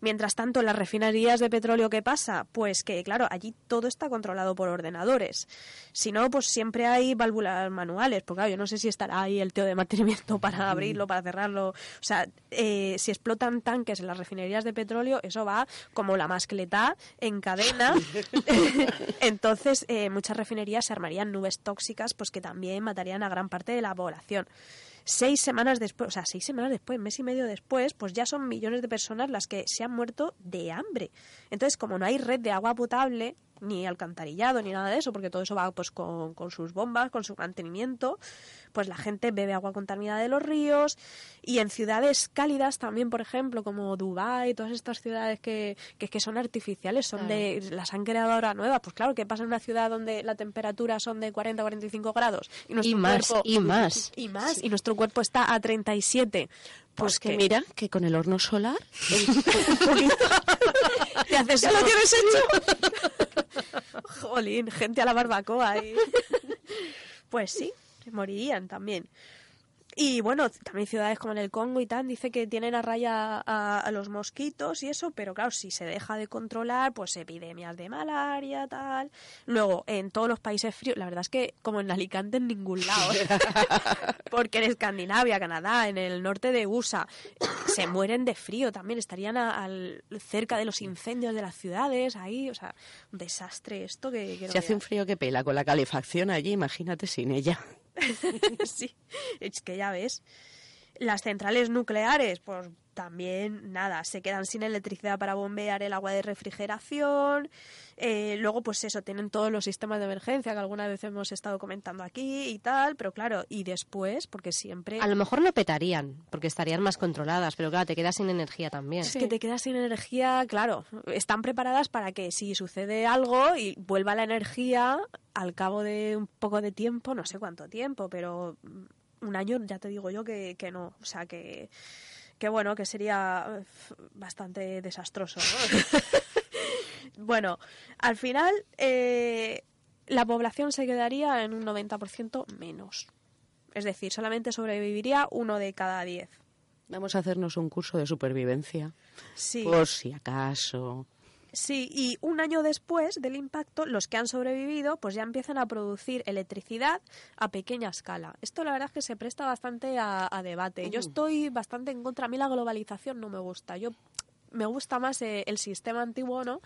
Mientras tanto, en las refinerías de petróleo, ¿qué pasa? Pues que, claro, allí todo está controlado por ordenadores. Si no, pues siempre hay válvulas manuales. Porque, claro, yo no sé si estará ahí el tío de mantenimiento para abrirlo, para cerrarlo. O sea, eh, si explotan tanques en las refinerías de petróleo, eso va como la mascleta en cadena. (laughs) (laughs) Entonces, eh, muchas refinerías se armarían nubes tóxicas, pues que también matarían a gran parte de la población. Seis semanas después, o sea, seis semanas después, mes y medio después, pues ya son millones de personas las que se han muerto de hambre. Entonces, como no hay red de agua potable, ni alcantarillado, ni nada de eso, porque todo eso va pues con, con sus bombas, con su mantenimiento, pues la gente bebe agua contaminada de los ríos. Y en ciudades cálidas también, por ejemplo, como Dubái, todas estas ciudades que, que, que son artificiales, son de las han creado ahora nuevas, pues claro, ¿qué pasa en una ciudad donde la temperatura son de 40 45 grados y nuestro Y más, cuerpo y más. (laughs) y más y nuestro cuerpo está a 37? Pues que mira, que con el horno solar (laughs) te haces ya lo tienes hecho. (laughs) Jolín, gente a la barbacoa. y- pues sí, morirían también. Y bueno, también ciudades como en el Congo y tal, dice que tienen a raya a, a los mosquitos y eso, pero claro, si se deja de controlar, pues epidemias de malaria, tal. Luego, en todos los países fríos, la verdad es que como en Alicante en ningún lado, (laughs) porque en Escandinavia, Canadá, en el norte de USA, se mueren de frío también, estarían a- al, cerca de los incendios de las ciudades, ahí, o sea, un desastre esto que... que no Se hace un frío que pela con la calefacción allí, imagínate sin ella. (laughs) sí, es que ya ves. Las centrales nucleares, pues también nada, se quedan sin electricidad para bombear el agua de refrigeración. Eh, luego, pues eso, tienen todos los sistemas de emergencia que alguna vez hemos estado comentando aquí y tal, pero claro, y después, porque siempre... A lo mejor no petarían, porque estarían más controladas, pero claro, te quedas sin energía también. Es que te quedas sin energía, claro. Están preparadas para que si sucede algo y vuelva la energía al cabo de un poco de tiempo, no sé cuánto tiempo, pero un año ya te digo yo que, que no. O sea, que, que bueno, que sería bastante desastroso. ¿no? (laughs) bueno, al final eh, la población se quedaría en un 90% menos. Es decir, solamente sobreviviría uno de cada diez. Vamos a hacernos un curso de supervivencia. Sí. Por si acaso. Sí, y un año después del impacto, los que han sobrevivido, pues ya empiezan a producir electricidad a pequeña escala. Esto la verdad es que se presta bastante a, a debate. Yo estoy bastante en contra. A mí la globalización no me gusta. Yo me gusta más eh, el sistema antiguo, ¿no?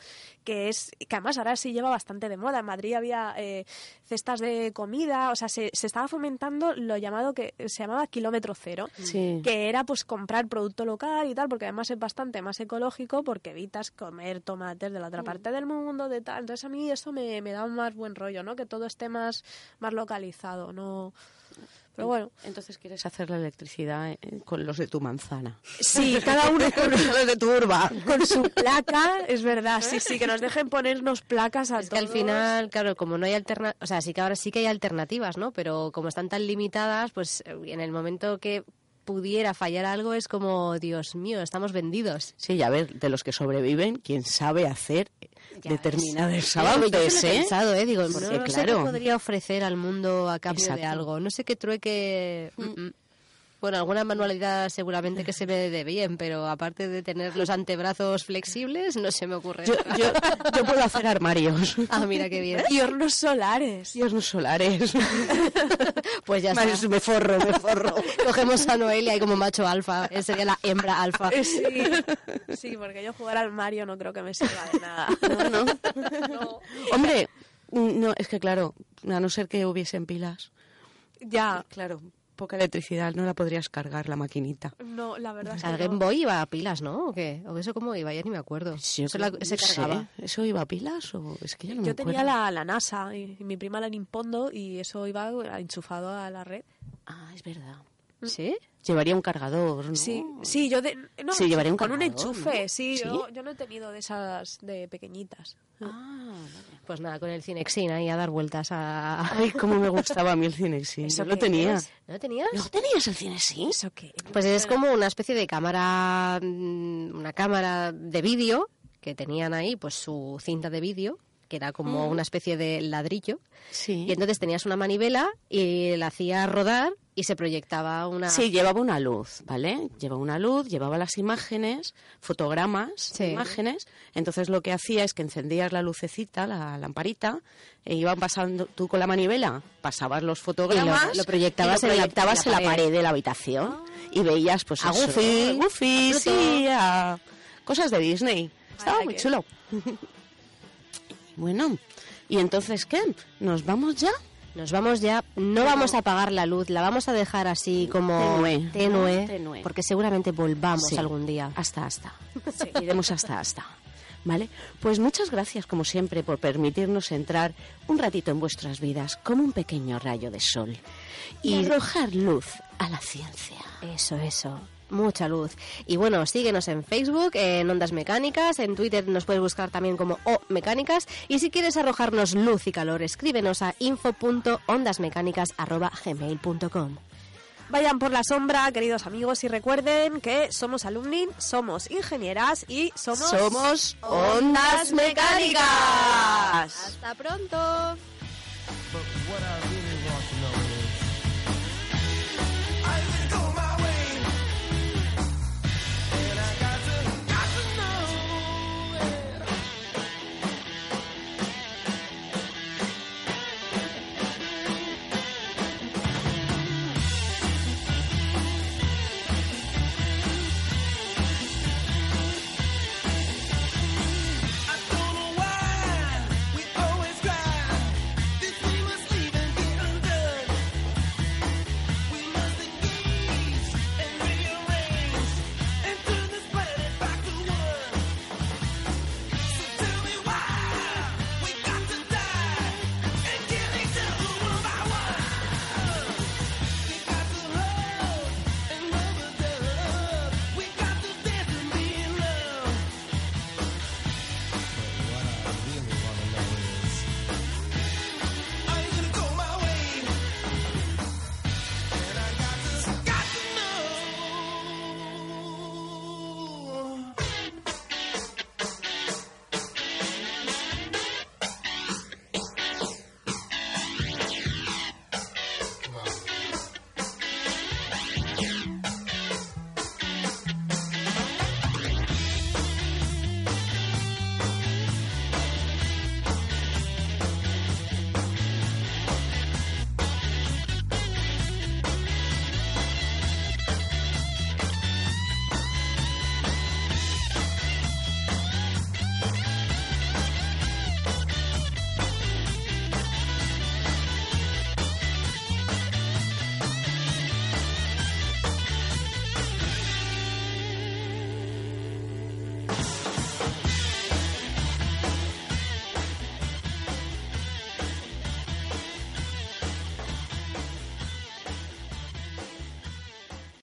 Que es que además ahora sí lleva bastante de moda. En Madrid había eh, cestas de comida, o sea, se, se estaba fomentando lo llamado que se llamaba kilómetro cero Sí. que era pues comprar producto local y tal, porque además es bastante más ecológico porque evitas comer tomates de la otra parte del mundo, de tal. Entonces a mí eso me, me da más buen rollo, ¿no? Que todo esté más, más localizado, ¿no? Pero bueno, Entonces quieres hacer la electricidad eh, con los de tu manzana. sí, (laughs) cada uno con, los de tu urba. con su placa, es verdad, sí, sí, que nos dejen ponernos placas a Es que al final, claro, como no hay alternativas, o sea, sí que ahora sí que hay alternativas, ¿no? Pero como están tan limitadas, pues eh, en el momento que pudiera fallar algo es como, Dios mío, estamos vendidos. Sí, ya ver, de los que sobreviven, quién sabe hacer Ya determinados avances, he ¿eh? pensado, ¿eh? Digo, Porque, no, sé qué claro. podría ofrecer al mundo a cambio de algo. No sé qué trueque... mm, mm. Bueno, alguna manualidad seguramente que se ve de bien, pero aparte de tener los antebrazos flexibles, no se me ocurre. Yo, yo, yo puedo hacer armarios. Ah, mira qué bien. Y hornos solares. Y hornos solares. (laughs) Pues ya está. me forro, me forro. Cogemos a Noelia ahí como macho alfa. Él sería la hembra alfa. Eh, Sí, sí, porque yo jugar al Mario no creo que me sirva de nada. No, no. No. Hombre, mm, no, es que claro, a no ser que hubiesen pilas. Ya, Claro, poca electricidad, no la podrías cargar la maquinita. no, la verdad es que Game no. Boy iba a pilas, ¿no? ¿O qué? ¿O eso cómo iba? Ya ni me acuerdo. Yo Eso la- creo- se sé, cargaba. ¿Eso iba a pilas o es que ya no me Yo tenía acuerdo? la, la NASA y, y mi prima la Nimpondo y eso iba enchufado a la red. Ah, es verdad. ¿Sí? Llevaría un cargador, ¿no? Sí, sí, yo de, no, Sí, llevaría un con un cargador, enchufe, ¿no? sí, ¿Sí? Yo, yo no he tenido de esas de pequeñitas. Ah, Pues nada, con el Cinexin ahí a dar vueltas a... (laughs) Ay, cómo me gustaba a mí el cine, sí. ¿Eso Yo lo tenía. es? ¿No tenías? ¿No tenías el cine, sí? ¿Eso qué? Pues es como una especie de cámara, mm, una cámara de vídeo que tenían ahí, pues su cinta de vídeo, que era como una especie de ladrillo, Sí. y entonces tenías una manivela y la hacías rodar y se proyectaba una... Sí, llevaba una luz, ¿vale? Llevaba una luz, llevaba las imágenes, fotogramas, Sí. imágenes. Entonces lo que hacía es que encendías la lucecita, la lamparita, e iban pasando tú con la manivela, pasabas los fotogramas, Y lo- lo proyectabas y lo en la- proyectabas en la en la pared. pared de la habitación y veías pues A eso, Goofy, Goofy, a Pluto. sí, a cosas de Disney. Estaba muy que- chulo. Bueno, ¿y entonces qué? ¿Nos vamos ya? Nos vamos ya, no vamos a apagar la luz, la vamos a dejar así como Tenue. tenue, Tenue. porque seguramente volvamos Sí. algún día. Hasta, hasta. Iremos hasta, hasta. ¿Vale? Pues muchas gracias, como siempre, por permitirnos entrar un ratito en vuestras vidas como un pequeño rayo de sol Y- arrojar luz a la ciencia. Eso, eso. Mucha luz. Y bueno, síguenos en Facebook, en Ondas Mecánicas, en Twitter nos puedes buscar también como O Mecánicas. Y si quieres arrojarnos luz y calor, escríbenos a info.ondasmecánicas.gmail.com. Vayan por la sombra, queridos amigos, y recuerden que somos alumni, somos ingenieras y somos... Somos Ondas Mecánicas. ¡Hasta pronto!